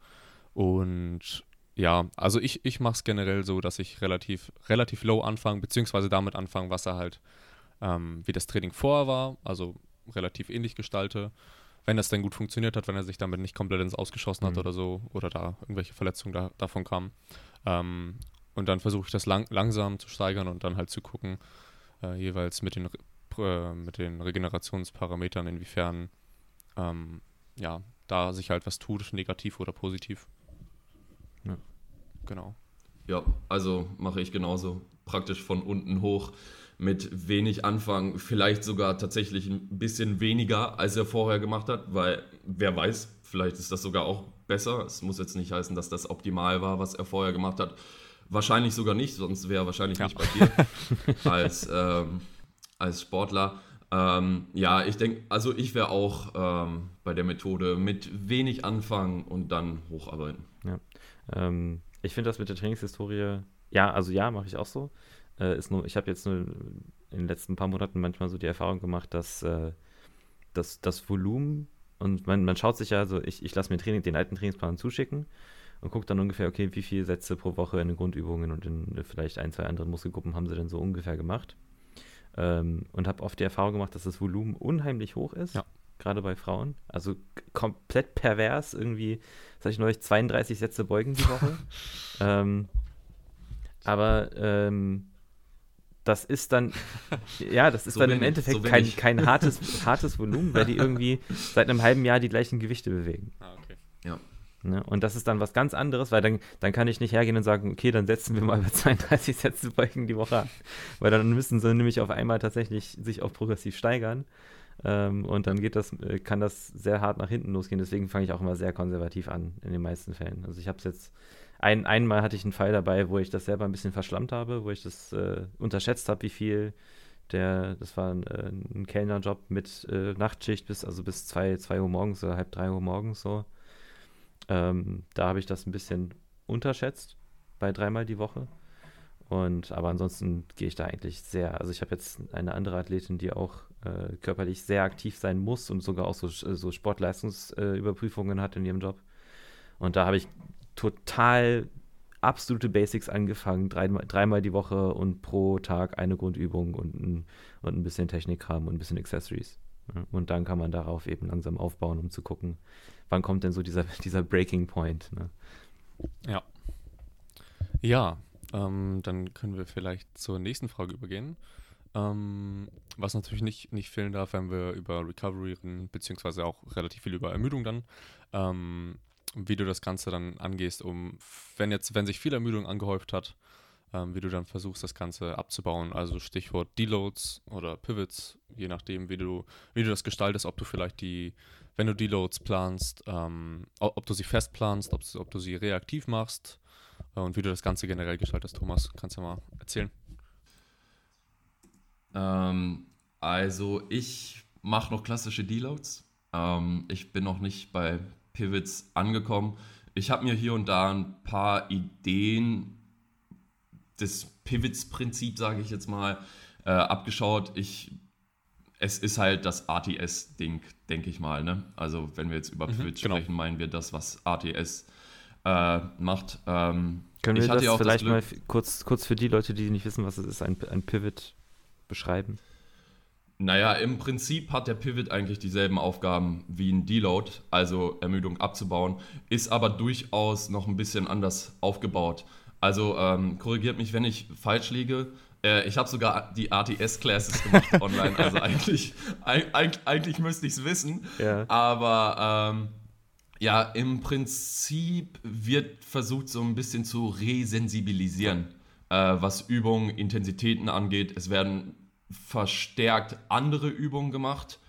Und Ja, also ich, ich mache es generell so, dass ich relativ, relativ low anfange, beziehungsweise damit anfange, was er halt, ähm, wie das Training vorher war, also relativ ähnlich gestalte. Wenn das dann gut funktioniert hat, wenn er sich damit nicht komplett ins Ausgeschossen hat Mhm. oder so, oder da irgendwelche Verletzungen da, davon kamen. Ähm, und dann versuche ich das lang, langsam zu steigern und dann halt zu gucken, äh, jeweils mit den, äh, mit den Regenerationsparametern, inwiefern ähm, ja, da sich halt was tut, negativ oder positiv. Ja. Genau. Ja, also mache ich genauso. Praktisch von unten hoch mit wenig Anfang, vielleicht sogar tatsächlich ein bisschen weniger, als er vorher gemacht hat, weil wer weiß, vielleicht ist das sogar auch besser. Es muss jetzt nicht heißen, dass das optimal war, was er vorher gemacht hat. Wahrscheinlich sogar nicht, sonst wäre er wahrscheinlich Ja. nicht bei dir als, ähm, als Sportler. Ähm, ja, ich denke, also ich wäre auch ähm, bei der Methode mit wenig anfangen und dann hocharbeiten. Ähm, ich finde das mit der Trainingshistorie, ja, also ja, mache ich auch so. Äh, ist nur, ich habe jetzt nur in den letzten paar Monaten manchmal so die Erfahrung gemacht, dass, äh, dass das Volumen und man, man schaut sich ja, also ich, ich lasse mir Training, den alten Trainingsplan zuschicken und gucke dann ungefähr, okay, wie viele Sätze pro Woche in den Grundübungen und in vielleicht ein, zwei anderen Muskelgruppen haben sie denn so ungefähr gemacht. Ähm, und habe oft die Erfahrung gemacht, dass das Volumen unheimlich hoch ist, Ja. gerade bei Frauen. Also komplett pervers, irgendwie, sag ich neulich, 32 Sätze beugen die Woche. ähm, aber ähm, das ist dann, ja, das ist So dann im ich, Endeffekt so bin kein, ich. kein hartes, hartes Volumen, weil die irgendwie seit einem halben Jahr die gleichen Gewichte bewegen. Ah, okay. Ne? Und das ist dann was ganz anderes, weil dann, dann kann ich nicht hergehen und sagen, okay, dann setzen wir mal bei 32 Sätze die Woche an. Weil dann müssen sie nämlich auf einmal tatsächlich sich auch progressiv steigern. Ähm, und dann geht das, äh, kann das sehr hart nach hinten losgehen. Deswegen fange ich auch immer sehr konservativ an, in den meisten Fällen. Also ich habe es jetzt, ein, einmal hatte ich einen Fall dabei, wo ich das selber ein bisschen verschlammt habe, wo ich das äh, unterschätzt habe, wie viel der, das war ein, äh, ein Kellnerjob mit äh, Nachtschicht bis, also bis 2 zwei Uhr morgens oder halb 3 Uhr morgens so. Ähm, da habe ich das ein bisschen unterschätzt bei dreimal die Woche. Und aber ansonsten gehe ich da eigentlich sehr. Also ich habe jetzt eine andere Athletin, die auch äh, körperlich sehr aktiv sein muss und sogar auch so, so Sportleistungsüberprüfungen hat in ihrem Job. Und da habe ich total absolute Basics angefangen, dreimal, dreimal die Woche und pro Tag eine Grundübung und ein, und ein bisschen Technikkram und ein bisschen Accessories. Und dann kann man darauf eben langsam aufbauen, um zu gucken, wann kommt denn so dieser, dieser Breaking Point. Ne? Ja, ähm, dann können wir vielleicht zur nächsten Frage übergehen. Ähm, was natürlich nicht, nicht fehlen darf, wenn wir über Recovery reden, beziehungsweise auch relativ viel über Ermüdung dann. Ähm, wie du das Ganze dann angehst, um, wenn jetzt, wenn sich viel Ermüdung angehäuft hat, ähm, wie du dann versuchst, das Ganze abzubauen. Also Stichwort Deloads oder Pivots, je nachdem, wie du, wie du das gestaltest, ob du vielleicht die, wenn du Deloads planst, ähm, ob du sie fest planst, ob, ob du sie reaktiv machst äh, und wie du das Ganze generell gestaltest, Thomas. Kannst du mal erzählen? Ähm, also ich mache noch klassische Deloads. Ähm, ich bin noch nicht bei Pivots angekommen. Ich habe mir hier und da ein paar Ideen des Pivots-Prinzip, sage ich jetzt mal, äh, abgeschaut. Ich, es ist halt das ATS-Ding, denke ich mal. Ne? Also wenn wir jetzt über Mhm, Pivots genau. sprechen, meinen wir das, was ATS äh, macht. Ähm, Können wir das das vielleicht Glück- mal kurz, kurz für die Leute, die nicht wissen, was es ist, ein, ein Pivot beschreiben? Naja, im Prinzip hat der Pivot eigentlich dieselben Aufgaben wie ein Deload, also Ermüdung abzubauen, ist aber durchaus noch ein bisschen anders aufgebaut. Also ähm, korrigiert mich, wenn ich falsch liege. Äh, ich habe sogar die ATS-Classes gemacht online, also eigentlich, eig eig- eigentlich müsste ich es wissen. Ja. Aber ähm, ja, im Prinzip wird versucht, so ein bisschen zu resensibilisieren, äh, was Übungen, Intensitäten angeht. Es werden verstärkt andere Übungen gemacht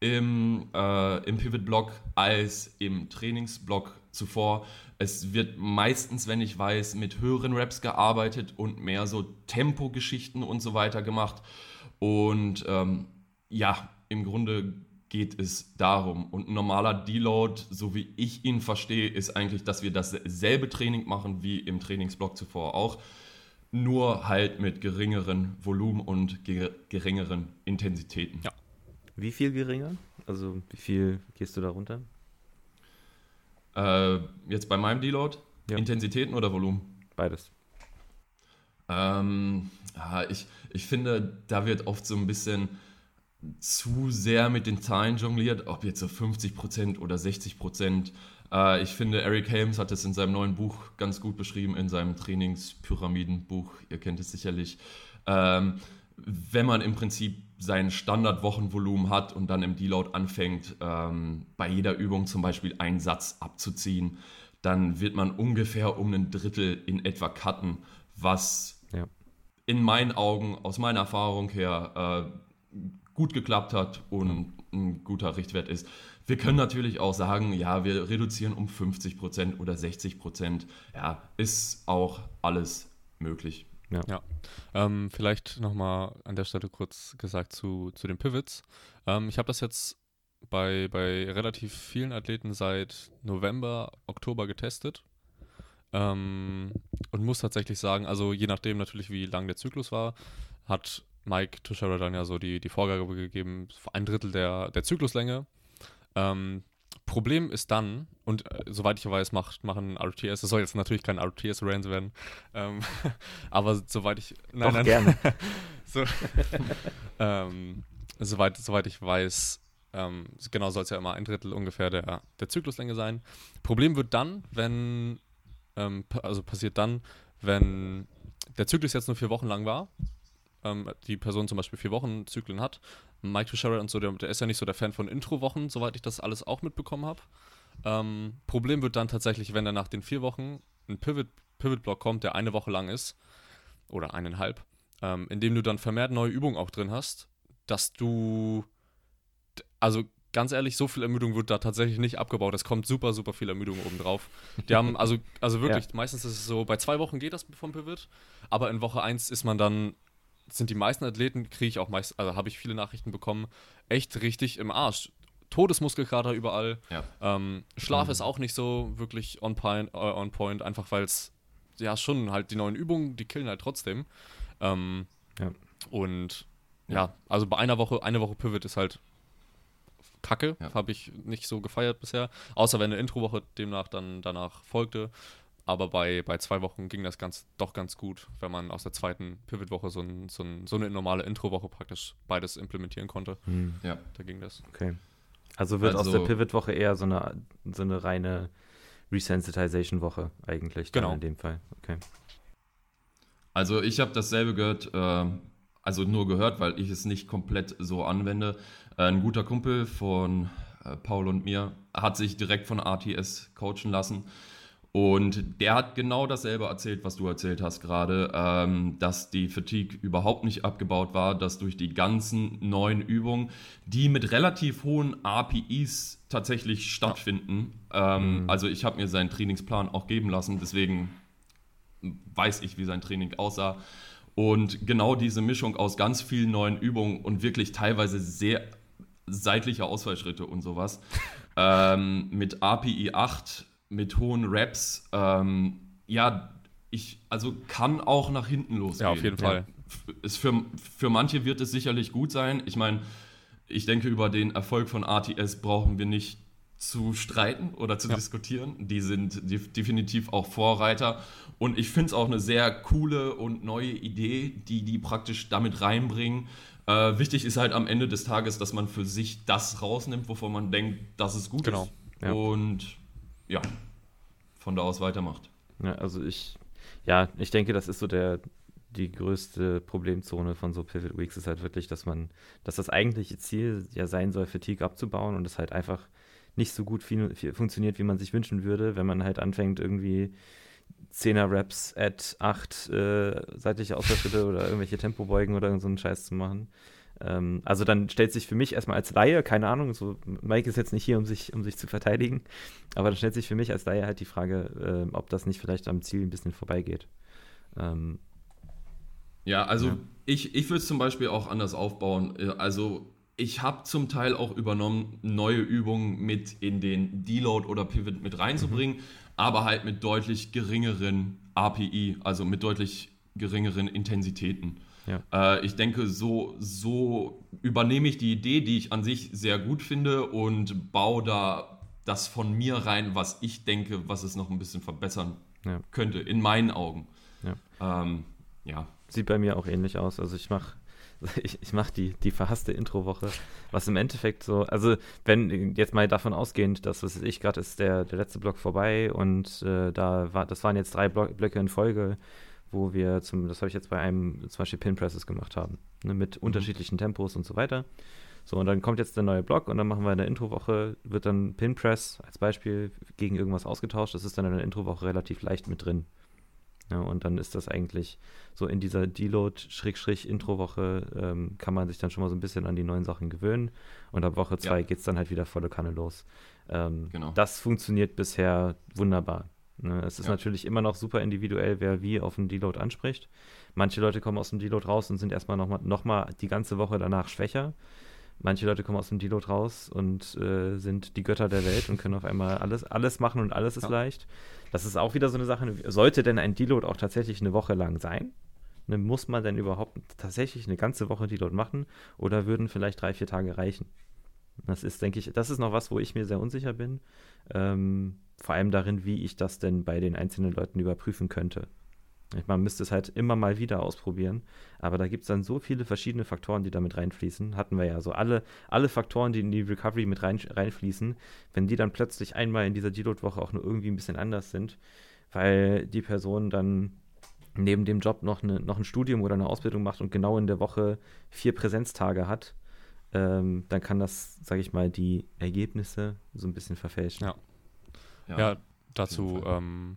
im, äh, im Pivot-Block als im Trainingsblock zuvor. Es wird meistens, wenn ich weiß, mit höheren Reps gearbeitet und mehr so Tempo-Geschichten und so weiter gemacht. Und ähm, ja, im Grunde geht es darum. Und ein normaler Deload, so wie ich ihn verstehe, ist eigentlich, dass wir dasselbe Training machen wie im Trainingsblock zuvor auch. Nur halt mit geringeren Volumen und ge geringeren Intensitäten. Ja. Wie viel geringer? Also wie viel gehst du da runter? Äh, jetzt bei meinem Deload, Ja. Intensitäten oder Volumen? Beides. Ähm, ja, ich, ich finde, da wird oft so ein bisschen zu sehr mit den Zahlen jongliert, ob jetzt so 50% oder 60%. Äh, ich finde, Eric Helms hat es in seinem neuen Buch ganz gut beschrieben, in seinem Trainingspyramidenbuch, ihr kennt es sicherlich. Ähm, wenn man im Prinzip sein Standardwochenvolumen hat und dann im Deload anfängt, ähm, bei jeder Übung zum Beispiel einen Satz abzuziehen, dann wird man ungefähr um ein Drittel in etwa cutten, was ja. in meinen Augen, aus meiner Erfahrung her, äh, gut geklappt hat und ein guter Richtwert ist. Wir können natürlich auch sagen, ja, wir reduzieren um 50% oder 60%. Ja, ist auch alles möglich. Ja. ja. Ähm, vielleicht nochmal an der Stelle kurz gesagt zu, zu den Pivots. Ähm, ich habe das jetzt bei, bei relativ vielen Athleten seit November, Oktober getestet. Ähm, und muss tatsächlich sagen, also je nachdem natürlich, wie lang der Zyklus war, hat Mike Tuchera dann ja so die, die Vorgabe gegeben, ein Drittel der, der Zykluslänge. Ähm, Problem ist dann, und äh, soweit ich weiß, macht, machen RTS, es soll jetzt natürlich kein RTS-Rant werden, ähm, aber soweit ich. Nein, Doch, nein. gerne. so, ähm, soweit, soweit ich weiß, ähm, genau soll es ja immer ein Drittel ungefähr der, der Zykluslänge sein. Problem wird dann, wenn, ähm, also passiert dann, wenn der Zyklus jetzt nur vier Wochen lang war, ähm, die Person zum Beispiel vier Wochen Zyklen hat Mike Teixeira und so, der, der, ist ja nicht so der Fan von Intro-Wochen, soweit ich das alles auch mitbekommen habe. Ähm, Problem wird dann tatsächlich, wenn er nach den vier Wochen ein Pivot, Pivot-Block kommt, der eine Woche lang ist, oder eineinhalb, ähm, in dem du dann vermehrt neue Übungen auch drin hast, dass du, also ganz ehrlich, so viel Ermüdung wird da tatsächlich nicht abgebaut. Es kommt super, super viel Ermüdung obendrauf. Die haben, also, also wirklich, ja. meistens ist es so, bei zwei Wochen geht das vom Pivot, aber in Woche eins ist man dann sind die meisten Athleten, kriege ich auch meist, also habe ich viele Nachrichten bekommen, echt richtig im Arsch. Todesmuskelkater überall. Ja. Ähm, Schlaf mhm. ist auch nicht so wirklich on point, äh, on point einfach weil es ja schon halt die neuen Übungen, die killen halt trotzdem. Ähm, ja. Und ja. also bei einer Woche, eine Woche Pivot ist halt Kacke, ja. habe ich nicht so gefeiert bisher. Außer wenn eine Introwoche demnach dann danach folgte. Aber bei, bei zwei Wochen ging das ganz, doch ganz gut, wenn man aus der zweiten Pivot-Woche so, ein, so, ein, so eine normale Intro-Woche praktisch beides implementieren konnte. Hm. Ja. Da ging das. Okay. Also wird also, aus der Pivot-Woche eher so eine, so eine reine Resensitization-Woche eigentlich. Genau. In dem Fall. Okay. Also ich habe dasselbe gehört, äh, also nur gehört, weil ich es nicht komplett so anwende. Äh, ein guter Kumpel von äh, Paul und mir hat sich direkt von RTS coachen lassen und der hat genau dasselbe erzählt, was du erzählt hast gerade, ähm, dass die Fatigue überhaupt nicht abgebaut war, dass durch die ganzen neuen Übungen, die mit relativ hohen APIs tatsächlich stattfinden, ähm, mhm. also ich habe mir seinen Trainingsplan auch geben lassen, deswegen weiß ich, wie sein Training aussah. Und genau diese Mischung aus ganz vielen neuen Übungen und wirklich teilweise sehr seitliche Ausfallschritte und sowas ähm, mit API 8 mit hohen Raps, ähm, ja, ich, also kann auch nach hinten losgehen. Ja, auf jeden Fall. Ist für, für manche wird es sicherlich gut sein. Ich meine, ich denke, über den Erfolg von RTS brauchen wir nicht zu streiten oder zu ja. diskutieren. Die sind definitiv auch Vorreiter. Und ich finde es auch eine sehr coole und neue Idee, die die praktisch damit reinbringen. Äh, wichtig ist halt am Ende des Tages, dass man für sich das rausnimmt, wovon man denkt, dass es gut genau. ist. Ja. Und ja, von da aus weitermacht. Ja, also ich, ja, ich denke, das ist so der, die größte Problemzone von so Pivot Weeks ist halt wirklich, dass man, dass das eigentliche Ziel ja sein soll, Fatigue abzubauen und es halt einfach nicht so gut viel, viel funktioniert, wie man sich wünschen würde, wenn man halt anfängt, irgendwie 10er Raps at 8 äh, seitliche Ausfallschritte oder irgendwelche Tempobeugen oder so einen Scheiß zu machen. Ähm, also dann stellt sich für mich erstmal als Laie, keine Ahnung, so Mike ist jetzt nicht hier, um sich, um sich zu verteidigen, aber dann stellt sich für mich als Laie halt die Frage, äh, ob das nicht vielleicht am Ziel ein bisschen vorbeigeht. Ähm, ja, also ja. ich, ich würde es zum Beispiel auch anders aufbauen. Äh, also ich habe zum Teil auch übernommen, neue Übungen mit in den Deload oder Pivot mit reinzubringen, mhm. aber halt mit deutlich geringeren API, also mit deutlich geringeren Intensitäten. Ja. Äh, ich denke, so, so übernehme ich die Idee, die ich an sich sehr gut finde und baue da das von mir rein, was ich denke, was es noch ein bisschen verbessern ja. könnte, in meinen Augen. Ja. Ähm, ja. Sieht bei mir auch ähnlich aus. Also ich mache ich, ich mache die, die verhasste Introwoche, was im Endeffekt so, also wenn jetzt mal davon ausgehend, dass, was ich gerade ist, der, der letzte Block vorbei und äh, da war, das waren jetzt drei Blöcke in Folge, wo wir zum, das habe ich jetzt bei einem zum Beispiel Pin Presses gemacht haben, ne, mit mhm. unterschiedlichen Tempos und so weiter. So, und dann kommt jetzt der neue Block und dann machen wir in der Introwoche, wird dann Pin Press als Beispiel gegen irgendwas ausgetauscht. Das ist dann in der Introwoche relativ leicht mit drin. Ja, und dann ist das eigentlich so in dieser Deload-Intro-Woche ähm, kann man sich dann schon mal so ein bisschen an die neuen Sachen gewöhnen. Und ab Woche zwei ja. geht es dann halt wieder volle Kanne los. Ähm, genau. Das funktioniert bisher wunderbar. Ne? Es ist ja. natürlich immer noch super individuell, wer wie auf den Deload anspricht. Manche Leute kommen aus dem Deload raus und sind erstmal nochmal noch mal die ganze Woche danach schwächer. Manche Leute kommen aus dem Deload raus und äh, sind die Götter der Welt und können auf einmal alles, alles machen und alles ist ja. leicht. Das ist auch wieder so eine Sache. Sollte denn ein Deload auch tatsächlich eine Woche lang sein? Ne, muss man denn überhaupt tatsächlich eine ganze Woche Deload machen oder würden vielleicht drei, vier Tage reichen? Das ist, denke ich, das ist noch was, wo ich mir sehr unsicher bin. Ähm, vor allem darin, wie ich das denn bei den einzelnen Leuten überprüfen könnte. Man müsste es halt immer mal wieder ausprobieren, aber da gibt es dann so viele verschiedene Faktoren, die damit reinfließen. Hatten wir ja so alle, alle Faktoren, die in die Recovery mit rein, reinfließen, wenn die dann plötzlich einmal in dieser Deload-Woche auch nur irgendwie ein bisschen anders sind, weil die Person dann neben dem Job noch, eine, noch ein Studium oder eine Ausbildung macht und genau in der Woche vier Präsenztage hat, ähm, dann kann das, sage ich mal, die Ergebnisse so ein bisschen verfälschen. Ja, ja, ja dazu ähm,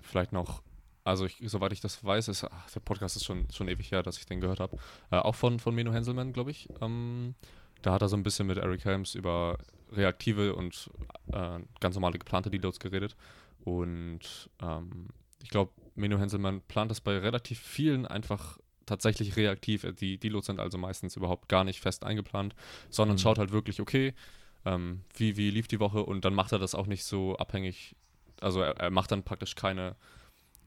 vielleicht noch also ich, soweit ich das weiß, ist ach, der Podcast ist schon, schon ewig her, dass ich den gehört habe. Äh, auch von, von Meno Henselmann, glaube ich. Ähm, da hat er so ein bisschen mit Eric Helms über reaktive und äh, ganz normale geplante Deloads geredet. Und ähm, ich glaube, Meno Henselmann plant das bei relativ vielen einfach tatsächlich reaktiv. Die Deloads sind also meistens überhaupt gar nicht fest eingeplant, sondern mhm. schaut halt wirklich, okay, ähm, wie, wie lief die Woche und dann macht er das auch nicht so abhängig. Also er, er macht dann praktisch keine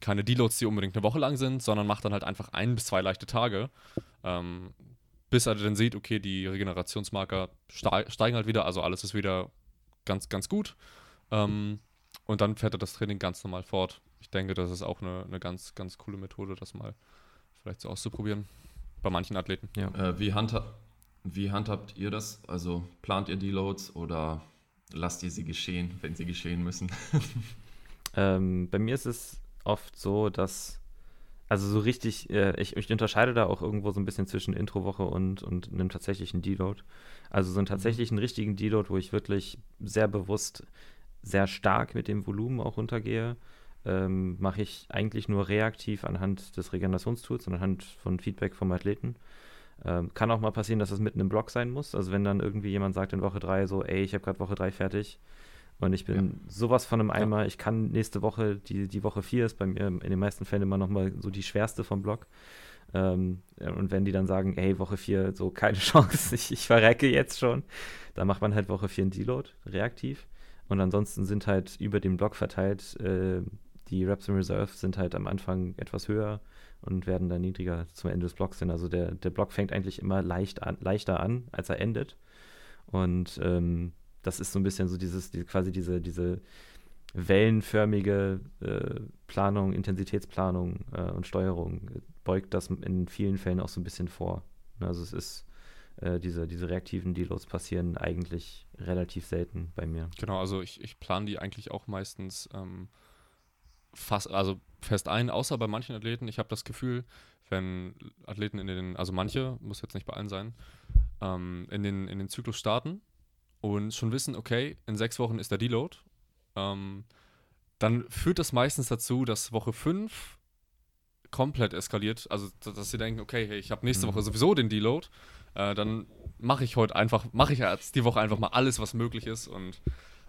keine Deloads, die unbedingt eine Woche lang sind, sondern macht dann halt einfach ein bis zwei leichte Tage, ähm, bis er dann sieht, okay, die Regenerationsmarker steigen halt wieder, also alles ist wieder ganz, ganz gut. Ähm, und dann fährt er das Training ganz normal fort. Ich denke, das ist auch eine, eine ganz, ganz coole Methode, das mal vielleicht so auszuprobieren. Bei manchen Athleten. Ja. Äh, wie, handha wie handhabt ihr das? Also plant ihr Deloads oder lasst ihr sie geschehen, wenn sie geschehen müssen? ähm, bei mir ist es oft so, dass, also so richtig, äh, ich, ich, unterscheide da auch irgendwo so ein bisschen zwischen Introwoche und, und einem tatsächlichen Deload. Also so einen mhm. tatsächlichen richtigen Deload, wo ich wirklich sehr bewusst sehr stark mit dem Volumen auch runtergehe, ähm, mache ich eigentlich nur reaktiv anhand des Regenerationstools und anhand von Feedback vom Athleten. Ähm, kann auch mal passieren, dass es mitten im Block sein muss. Also wenn dann irgendwie jemand sagt in Woche 3 so, ey, ich habe gerade Woche 3 fertig, und ich bin ja. sowas von einem Eimer. Ja. Ich kann nächste Woche, die, die Woche 4 ist bei mir in den meisten Fällen immer nochmal so die schwerste vom Block. Ähm, und wenn die dann sagen, ey, Woche 4, so keine Chance, ich, ich verrecke jetzt schon, dann macht man halt Woche 4 ein Deload, reaktiv. Und ansonsten sind halt über den Block verteilt, äh, die Reps in Reserve sind halt am Anfang etwas höher und werden dann niedriger zum Ende des Blocks hin. Also der, der Block fängt eigentlich immer leicht an, leichter an, als er endet. Und ähm, das ist so ein bisschen so dieses, die, quasi diese, diese wellenförmige äh, Planung, Intensitätsplanung äh, und Steuerung beugt das in vielen Fällen auch so ein bisschen vor. Ne, also es ist äh, diese, diese reaktiven Deloads passieren eigentlich relativ selten bei mir. Genau, also ich, ich plane die eigentlich auch meistens ähm, fast, also fest ein, außer bei manchen Athleten. Ich habe das Gefühl, wenn Athleten in den, also manche, muss jetzt nicht bei allen sein, ähm, in, den, in den Zyklus starten und schon wissen, okay, in sechs Wochen ist der Deload, ähm, dann führt das meistens dazu, dass Woche 5 komplett eskaliert. Also, dass sie denken, okay, hey, ich habe nächste mhm. Woche sowieso den Deload, äh, dann mache ich heute einfach, mache ich jetzt die Woche einfach mal alles, was möglich ist. Und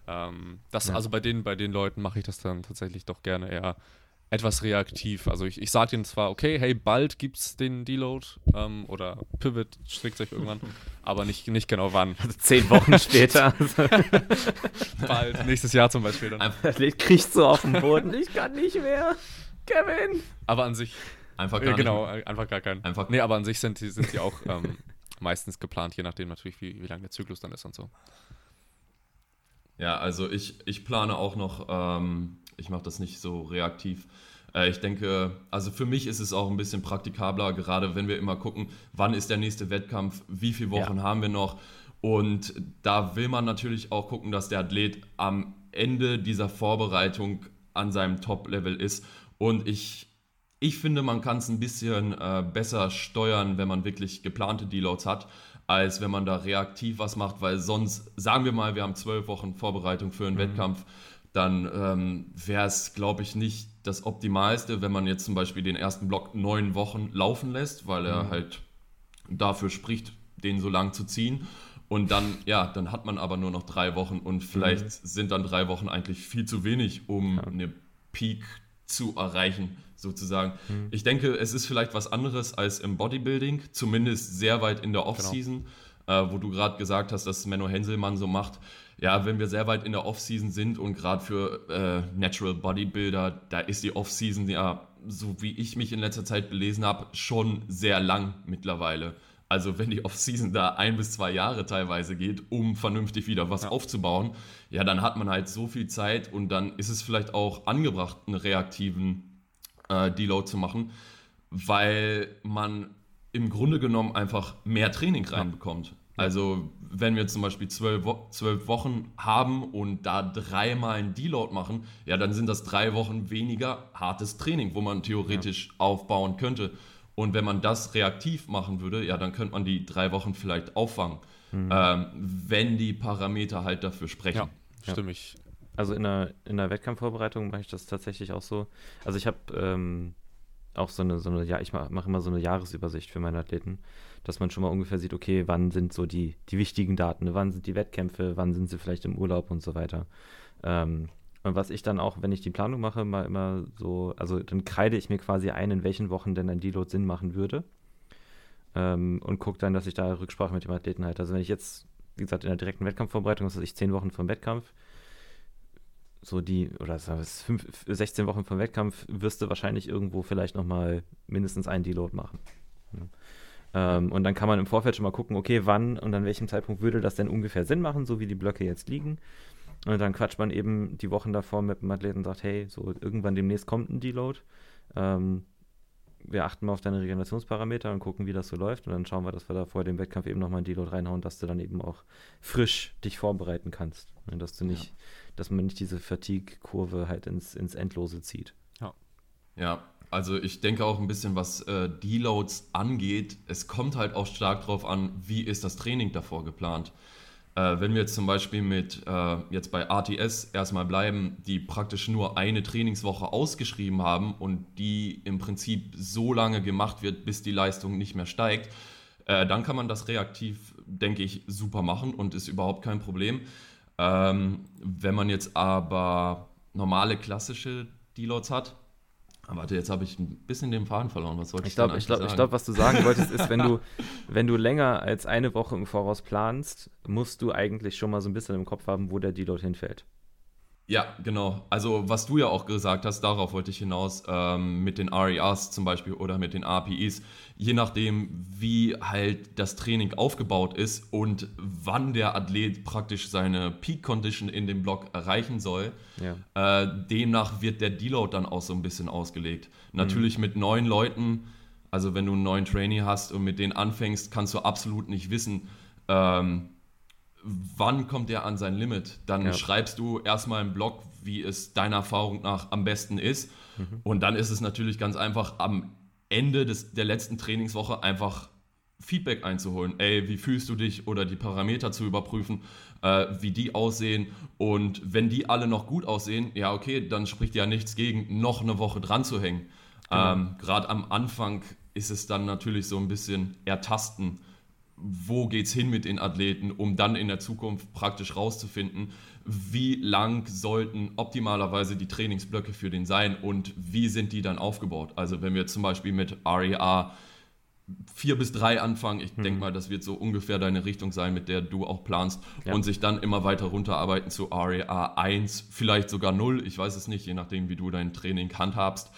ähm, das, ja. also bei den, bei den Leuten mache ich das dann tatsächlich doch gerne eher etwas reaktiv. Also ich, ich sage denen zwar, okay, hey, bald gibt es den Deload ähm, oder Pivot schlägt sich irgendwann, aber nicht, nicht genau wann. Also zehn Wochen später. bald, nächstes Jahr zum Beispiel dann. Kriegt so auf den Boden, ich kann nicht mehr. Kevin! Aber an sich. Einfach gar äh, Genau, nicht. einfach gar keinen. Einfach nee, aber an sich sind, sind sie auch ähm, meistens geplant, je nachdem natürlich, wie, wie lang der Zyklus dann ist und so. Ja, also ich, ich plane auch noch ähm, ich mache das nicht so reaktiv. Äh, ich denke, also für mich ist es auch ein bisschen praktikabler, gerade wenn wir immer gucken, wann ist der nächste Wettkampf, wie viele Wochen ja. haben wir noch. Und da will man natürlich auch gucken, dass der Athlet am Ende dieser Vorbereitung an seinem Top-Level ist. Und ich, ich finde, man kann es ein bisschen äh, besser steuern, wenn man wirklich geplante Deloads hat, als wenn man da reaktiv was macht, weil sonst, sagen wir mal, wir haben zwölf Wochen Vorbereitung für einen mhm. Wettkampf, dann ähm, wäre es, glaube ich, nicht das Optimalste, wenn man jetzt zum Beispiel den ersten Block neun Wochen laufen lässt, weil er mhm. halt dafür spricht, den so lang zu ziehen. Und dann, ja, dann hat man aber nur noch drei Wochen und vielleicht mhm. sind dann drei Wochen eigentlich viel zu wenig, um ja. eine Peak zu erreichen, sozusagen. Mhm. Ich denke, es ist vielleicht was anderes als im Bodybuilding, zumindest sehr weit in der genau. Offseason, genau. äh, wo du gerade gesagt hast, dass Menno Henselmann so macht. Ja, wenn wir sehr weit in der Offseason sind und gerade für äh, Natural Bodybuilder, da ist die Offseason ja, so wie ich mich in letzter Zeit belesen habe, schon sehr lang mittlerweile. Also wenn die Offseason da ein bis zwei Jahre teilweise geht, um vernünftig wieder was ja. aufzubauen, ja, dann hat man halt so viel Zeit und dann ist es vielleicht auch angebracht, einen reaktiven äh, Deload zu machen, weil man im Grunde genommen einfach mehr Training reinbekommt. Also wenn wir zum Beispiel zwölf, Wo zwölf Wochen haben und da dreimal einen Deload machen, ja, dann sind das drei Wochen weniger hartes Training, wo man theoretisch ja. aufbauen könnte. Und wenn man das reaktiv machen würde, ja, dann könnte man die drei Wochen vielleicht auffangen, mhm. ähm, wenn die Parameter halt dafür sprechen. Ja, stimme ich. Also in der, in der Wettkampfvorbereitung mache ich das tatsächlich auch so. Also ich habe ähm, auch so eine, so eine, ja, ich mache mach immer so eine Jahresübersicht für meine Athleten, dass man schon mal ungefähr sieht, okay, wann sind so die, die wichtigen Daten, wann sind die Wettkämpfe, wann sind sie vielleicht im Urlaub und so weiter. Ähm, und was ich dann auch, wenn ich die Planung mache, mal immer so, also dann kreide ich mir quasi ein, in welchen Wochen denn ein Deload Sinn machen würde. Ähm, und gucke dann, dass ich da Rücksprache mit dem Athleten halte. Also wenn ich jetzt, wie gesagt, in der direkten Wettkampfvorbereitung, das ist ich zehn Wochen vom Wettkampf, so die, oder es, 16 Wochen vom Wettkampf, wirst du wahrscheinlich irgendwo vielleicht nochmal mindestens einen Deload machen. Ähm, und dann kann man im Vorfeld schon mal gucken, okay, wann und an welchem Zeitpunkt würde das denn ungefähr Sinn machen, so wie die Blöcke jetzt liegen. Und dann quatscht man eben die Wochen davor mit dem Athleten und sagt, hey, so irgendwann demnächst kommt ein Deload. Ähm, wir achten mal auf deine Regenerationsparameter und gucken, wie das so läuft. Und dann schauen wir, dass wir da vor dem Wettkampf eben nochmal ein Deload reinhauen, dass du dann eben auch frisch dich vorbereiten kannst. Und dass du nicht, ja. dass man nicht diese Fatigue-Kurve halt ins, ins Endlose zieht. Ja. Ja, also ich denke auch ein bisschen, was äh, Deloads angeht, es kommt halt auch stark darauf an, wie ist das Training davor geplant. Äh, wenn wir jetzt zum Beispiel mit äh, jetzt bei RTS erstmal bleiben, die praktisch nur eine Trainingswoche ausgeschrieben haben und die im Prinzip so lange gemacht wird, bis die Leistung nicht mehr steigt, äh, dann kann man das reaktiv, denke ich, super machen und ist überhaupt kein Problem. Ähm, wenn man jetzt aber normale klassische Deloads hat, warte, jetzt habe ich ein bisschen den Faden verloren. Was wollte ich, ich glaube, ich glaube, glaub, was du sagen wolltest, ist, wenn du, wenn du länger als eine Woche im Voraus planst, musst du eigentlich schon mal so ein bisschen im Kopf haben, wo der Deload hinfällt. Ja, genau. Also was du ja auch gesagt hast, darauf wollte ich hinaus, ähm, mit den RERs zum Beispiel oder mit den APIs, je nachdem, wie halt das Training aufgebaut ist und wann der Athlet praktisch seine Peak Condition in dem Block erreichen soll, ja. äh, demnach wird der Deload dann auch so ein bisschen ausgelegt. Natürlich mhm. mit neuen Leuten, also wenn du einen neuen Trainee hast und mit denen anfängst, kannst du absolut nicht wissen, ähm, wann kommt er an sein Limit? Dann ja. schreibst du erstmal im Blog, wie es deiner Erfahrung nach am besten ist. Mhm. Und dann ist es natürlich ganz einfach am Ende des, der letzten Trainingswoche einfach Feedback einzuholen. Ey, wie fühlst du dich? Oder die Parameter zu überprüfen, äh, wie die aussehen. Und wenn die alle noch gut aussehen, ja, okay, dann spricht ja nichts gegen, noch eine Woche dran zu hängen. Genau. Ähm, Gerade am Anfang ist es dann natürlich so ein bisschen ertasten wo geht es hin mit den Athleten, um dann in der Zukunft praktisch rauszufinden, wie lang sollten optimalerweise die Trainingsblöcke für den sein und wie sind die dann aufgebaut. Also wenn wir zum Beispiel mit REA 4 bis 3 anfangen, ich mhm. denke mal, das wird so ungefähr deine Richtung sein, mit der du auch planst ja. und sich dann immer weiter runterarbeiten zu REA 1, vielleicht sogar 0, ich weiß es nicht, je nachdem, wie du dein Training handhabst.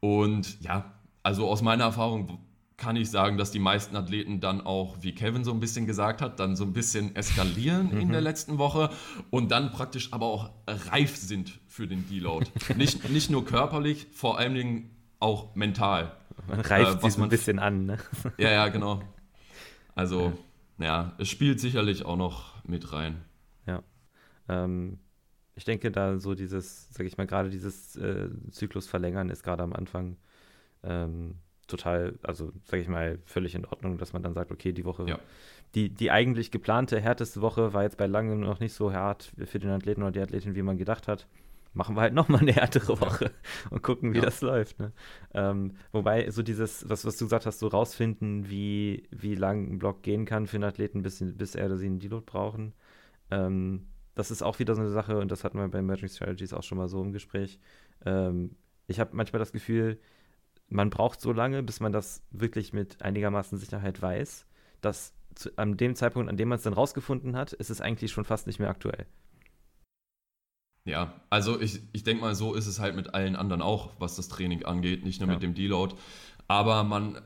Und ja, also aus meiner Erfahrung kann ich sagen, dass die meisten Athleten dann auch, wie Kevin so ein bisschen gesagt hat, dann so ein bisschen eskalieren mhm. in der letzten Woche und dann praktisch aber auch reif sind für den Deload. nicht, nicht nur körperlich, vor allen Dingen auch mental. Man reift äh, sich ein bisschen an, ne? Ja, ja, genau. Also, ja. ja, es spielt sicherlich auch noch mit rein. Ja. Ähm, ich denke, da so dieses, sag ich mal, gerade dieses äh, Zyklus verlängern ist gerade am Anfang ähm, total, also sag ich mal, völlig in Ordnung, dass man dann sagt, okay, die Woche, ja. die, die eigentlich geplante härteste Woche war jetzt bei langem noch nicht so hart für den Athleten oder die Athletin, wie man gedacht hat. Machen wir halt nochmal eine härtere Woche ja. und gucken, wie ja. das läuft. Ne? Ähm, wobei, so dieses, was, was du gesagt hast, so rausfinden, wie, wie lang ein Block gehen kann für einen Athleten, bis, bis er oder sie einen Deload brauchen. Ähm, das ist auch wieder so eine Sache, und das hatten wir bei Emerging Strategies auch schon mal so im Gespräch. Ähm, ich habe manchmal das Gefühl, man braucht so lange, bis man das wirklich mit einigermaßen Sicherheit weiß, dass zu, an dem Zeitpunkt, an dem man es dann rausgefunden hat, ist es eigentlich schon fast nicht mehr aktuell. Ja, also ich, ich denke mal, so ist es halt mit allen anderen auch, was das Training angeht, nicht nur ja. mit dem Deload. Aber man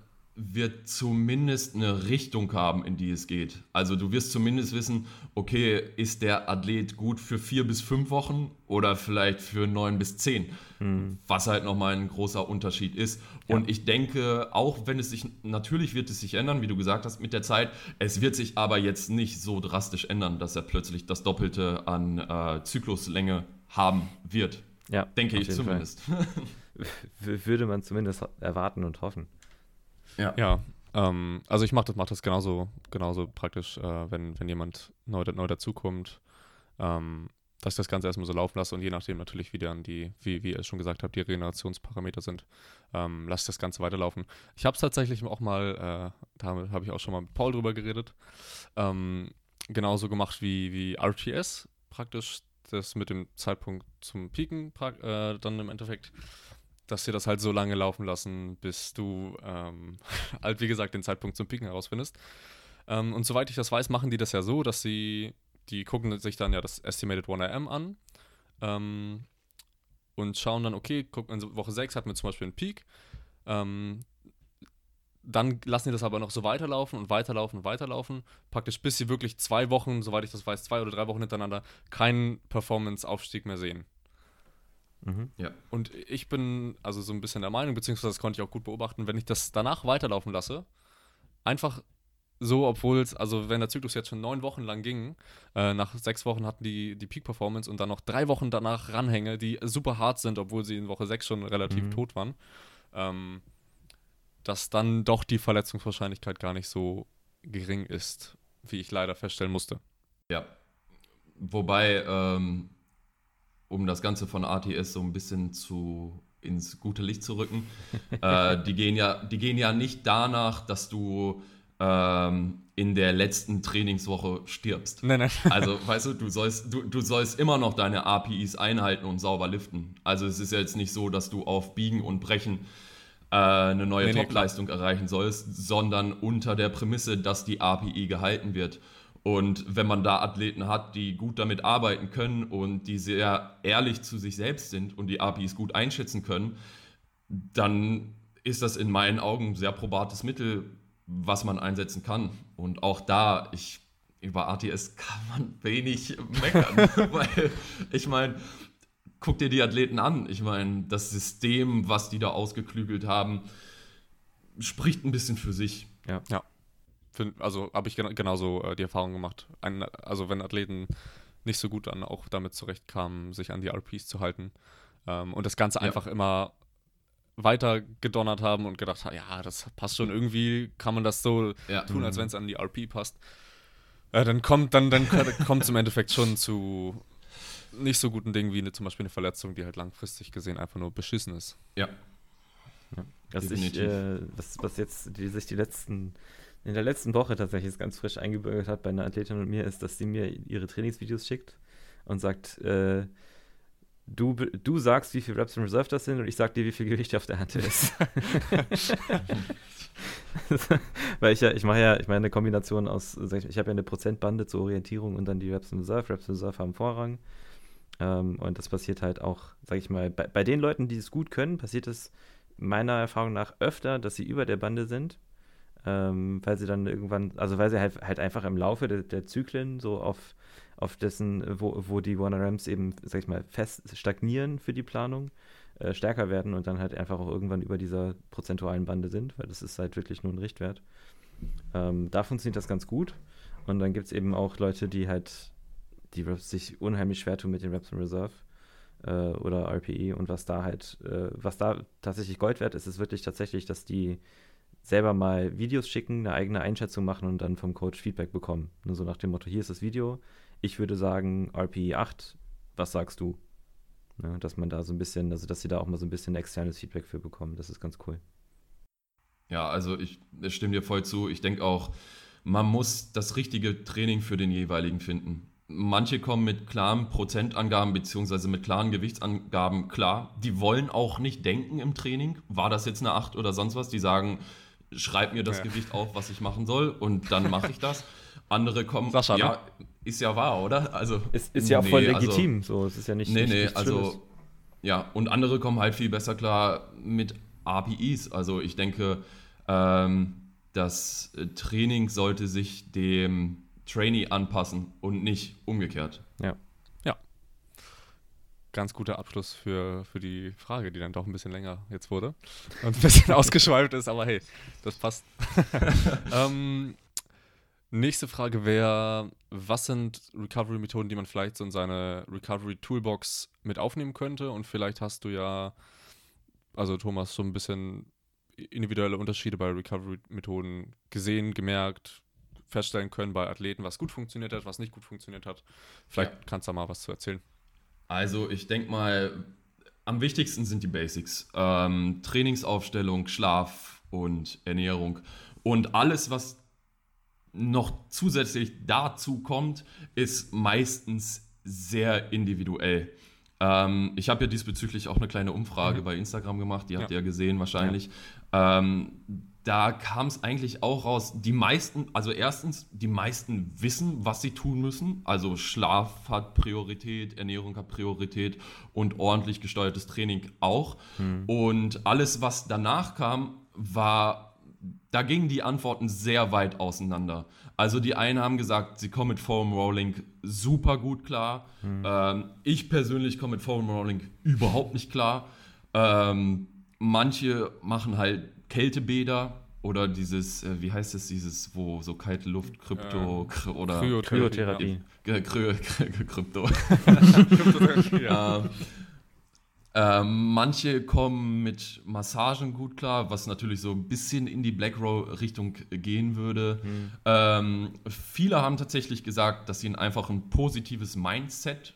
wird zumindest eine Richtung haben, in die es geht. Also du wirst zumindest wissen, okay, ist der Athlet gut für vier bis fünf Wochen oder vielleicht für neun bis zehn, mhm. was halt nochmal ein großer Unterschied ist. Ja. Und ich denke, auch wenn es sich, natürlich wird es sich ändern, wie du gesagt hast, mit der Zeit, es wird sich aber jetzt nicht so drastisch ändern, dass er plötzlich das Doppelte an äh, Zykluslänge haben wird. Ja, denke ich zumindest. Würde man zumindest erwarten und hoffen. Ja. Ja. Ähm, also ich mache das, mach das genauso, genauso praktisch, äh, wenn, wenn jemand neu, neu dazukommt, ähm, dass ich das Ganze erstmal so laufen lasse und je nachdem natürlich, wie dann die, wie, wie ihr schon gesagt habt, die Regenerationsparameter sind, ähm, lasse ich das Ganze weiterlaufen. Ich habe es tatsächlich auch mal, äh, da habe ich auch schon mal mit Paul drüber geredet, ähm, genauso gemacht wie, wie RTS, praktisch das mit dem Zeitpunkt zum Pieken äh, dann im Endeffekt dass sie das halt so lange laufen lassen, bis du ähm, halt, wie gesagt, den Zeitpunkt zum Piken herausfindest. Ähm, und soweit ich das weiß, machen die das ja so, dass sie, die gucken sich dann ja das Estimated 1RM an ähm, und schauen dann, okay, gucken in Woche 6 hatten wir zum Beispiel einen Peak. Ähm, dann lassen die das aber noch so weiterlaufen und weiterlaufen und weiterlaufen, praktisch bis sie wirklich zwei Wochen, soweit ich das weiß, zwei oder drei Wochen hintereinander keinen Performance-Aufstieg mehr sehen. Mhm. Ja. Und ich bin also so ein bisschen der Meinung, beziehungsweise das konnte ich auch gut beobachten, wenn ich das danach weiterlaufen lasse, einfach so, obwohl es, also wenn der Zyklus jetzt schon neun Wochen lang ging, äh, nach sechs Wochen hatten die die Peak-Performance und dann noch drei Wochen danach ranhänge, die super hart sind, obwohl sie in Woche sechs schon relativ mhm. tot waren, ähm, dass dann doch die Verletzungswahrscheinlichkeit gar nicht so gering ist, wie ich leider feststellen musste. Ja. Wobei, ähm, um das Ganze von ATS so ein bisschen zu ins gute Licht zu rücken. äh, die, gehen ja, die gehen ja nicht danach, dass du ähm, in der letzten Trainingswoche stirbst. Nein, nein. Also, weißt du, du sollst, du, du sollst immer noch deine APIs einhalten und sauber liften. Also es ist jetzt nicht so, dass du auf Biegen und Brechen äh, eine neue nee, Topleistung nee, erreichen sollst, sondern unter der Prämisse, dass die API gehalten wird. Und wenn man da Athleten hat, die gut damit arbeiten können und die sehr ehrlich zu sich selbst sind und die APIs gut einschätzen können, dann ist das in meinen Augen ein sehr probates Mittel, was man einsetzen kann. Und auch da, ich, über ATS kann man wenig meckern, weil ich meine, guck dir die Athleten an. Ich meine, das System, was die da ausgeklügelt haben, spricht ein bisschen für sich. Ja. ja. Find, also habe ich gen genauso äh, die Erfahrung gemacht. Ein, also wenn Athleten nicht so gut dann auch damit zurechtkamen, sich an die RPs zu halten ähm, und das Ganze ja. einfach immer weiter gedonnert haben und gedacht haben, ja, das passt schon irgendwie, kann man das so ja. tun, als mhm. wenn es an die RP passt. Äh, dann kommt dann, dann kommt es im Endeffekt schon zu nicht so guten Dingen wie eine, zum Beispiel eine Verletzung, die halt langfristig gesehen einfach nur beschissen ist. Ja. ja. Was, ich, äh, was, was jetzt die, sich die letzten in der letzten Woche tatsächlich ganz frisch eingebürgert hat bei einer Athletin und mir, ist, dass sie mir ihre Trainingsvideos schickt und sagt, äh, du, du sagst, wie viele Reps in Reserve das sind und ich sag dir, wie viel Gewicht auf der Hand ist. Weil ich ja, ich mache ja, ich meine eine Kombination aus, ich habe ja eine Prozentbande zur Orientierung und dann die Reps in Reserve. Reps in Reserve haben Vorrang. Ähm, und das passiert halt auch, sag ich mal, bei, bei den Leuten, die es gut können, passiert es meiner Erfahrung nach öfter, dass sie über der Bande sind ähm, weil sie dann irgendwann, also weil sie halt, halt einfach im Laufe der, der Zyklen so auf, auf dessen, wo, wo die Warner Rams eben, sag ich mal, fest stagnieren für die Planung, äh, stärker werden und dann halt einfach auch irgendwann über dieser prozentualen Bande sind, weil das ist halt wirklich nur ein Richtwert. Ähm, da funktioniert das ganz gut. Und dann gibt es eben auch Leute, die halt, die sich unheimlich schwer tun mit den Raps in Reserve äh, oder RPE und was da halt, äh, was da tatsächlich Gold wert ist, ist wirklich tatsächlich, dass die selber mal Videos schicken, eine eigene Einschätzung machen und dann vom Coach Feedback bekommen. Nur so nach dem Motto, hier ist das Video, ich würde sagen RPE 8, was sagst du? Ja, dass man da so ein bisschen, also dass sie da auch mal so ein bisschen externes Feedback für bekommen, das ist ganz cool. Ja, also ich, ich stimme dir voll zu. Ich denke auch, man muss das richtige Training für den jeweiligen finden. Manche kommen mit klaren Prozentangaben bzw. mit klaren Gewichtsangaben klar. Die wollen auch nicht denken im Training. War das jetzt eine 8 oder sonst was? Die sagen, schreib mir das ja. Gewicht auf, was ich machen soll und dann mache ich das. Andere kommen, Sascha, ja, ne? ist ja wahr, oder? Also ist, ist ja auch voll also legitim, also, so, es ist ja nicht. Nee, nicht, nee, also ja, und andere kommen halt viel besser klar mit APIs. Also ich denke, ähm, das Training sollte sich dem Trainee anpassen und nicht umgekehrt. Ja. Ganz guter Abschluss für, für die Frage, die dann doch ein bisschen länger jetzt wurde und ein bisschen ausgeschweift ist, aber hey, das passt. ähm, nächste Frage wäre, was sind Recovery-Methoden, die man vielleicht so in seine Recovery-Toolbox mit aufnehmen könnte? Und vielleicht hast du ja, also Thomas, so ein bisschen individuelle Unterschiede bei Recovery-Methoden gesehen, gemerkt, feststellen können bei Athleten, was gut funktioniert hat, was nicht gut funktioniert hat. Vielleicht ja. kannst du da mal was zu erzählen. Also ich denke mal, am wichtigsten sind die Basics. Ähm, Trainingsaufstellung, Schlaf und Ernährung. Und alles, was noch zusätzlich dazu kommt, ist meistens sehr individuell. Ähm, ich habe ja diesbezüglich auch eine kleine Umfrage mhm. bei Instagram gemacht, die habt ja. ihr ja gesehen wahrscheinlich. Ja. Ähm, da kam es eigentlich auch raus, die meisten, also erstens, die meisten wissen, was sie tun müssen. Also Schlaf hat Priorität, Ernährung hat Priorität und ordentlich gesteuertes Training auch. Hm. Und alles, was danach kam, war, da gingen die Antworten sehr weit auseinander. Also die einen haben gesagt, sie kommen mit Foam Rolling super gut klar. Hm. Ähm, ich persönlich komme mit Foam Rolling überhaupt nicht klar. Ähm, manche machen halt Kältebäder oder dieses, äh, wie heißt es, dieses, wo so kalte Luft, Krypto ähm, oder Kryotherapie. Äh, Kry Krypto. ja. äh, manche kommen mit Massagen gut klar, was natürlich so ein bisschen in die Black Row Richtung gehen würde. Mhm. Ähm, viele haben tatsächlich gesagt, dass ihnen einfach ein positives Mindset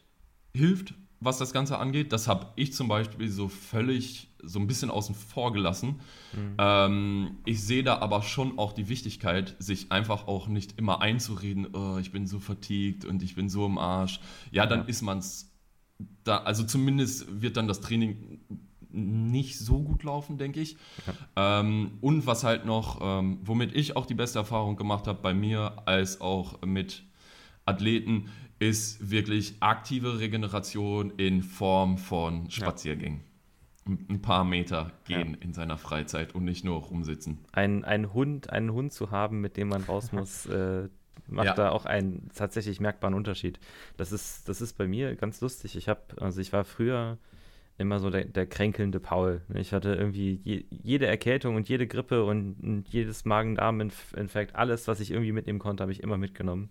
hilft, was das Ganze angeht. Das habe ich zum Beispiel so völlig so ein bisschen außen vor gelassen. Mhm. Ähm, ich sehe da aber schon auch die Wichtigkeit, sich einfach auch nicht immer einzureden, oh, ich bin so fatigued und ich bin so im Arsch. Ja, dann ja. ist man es da, also zumindest wird dann das Training nicht so gut laufen, denke ich. Ja. Ähm, und was halt noch, ähm, womit ich auch die beste Erfahrung gemacht habe bei mir als auch mit Athleten, ist wirklich aktive Regeneration in Form von Spaziergängen. Ja ein paar Meter gehen ja. in seiner Freizeit und nicht nur rumsitzen. Ein, ein Hund, einen Hund zu haben, mit dem man raus muss, äh, macht ja. da auch einen tatsächlich merkbaren Unterschied. Das ist, das ist bei mir ganz lustig. Ich habe, also ich war früher immer so der, der kränkelnde Paul. Ich hatte irgendwie je, jede Erkältung und jede Grippe und, und jedes Magen-Darm-Infekt, alles, was ich irgendwie mitnehmen konnte, habe ich immer mitgenommen.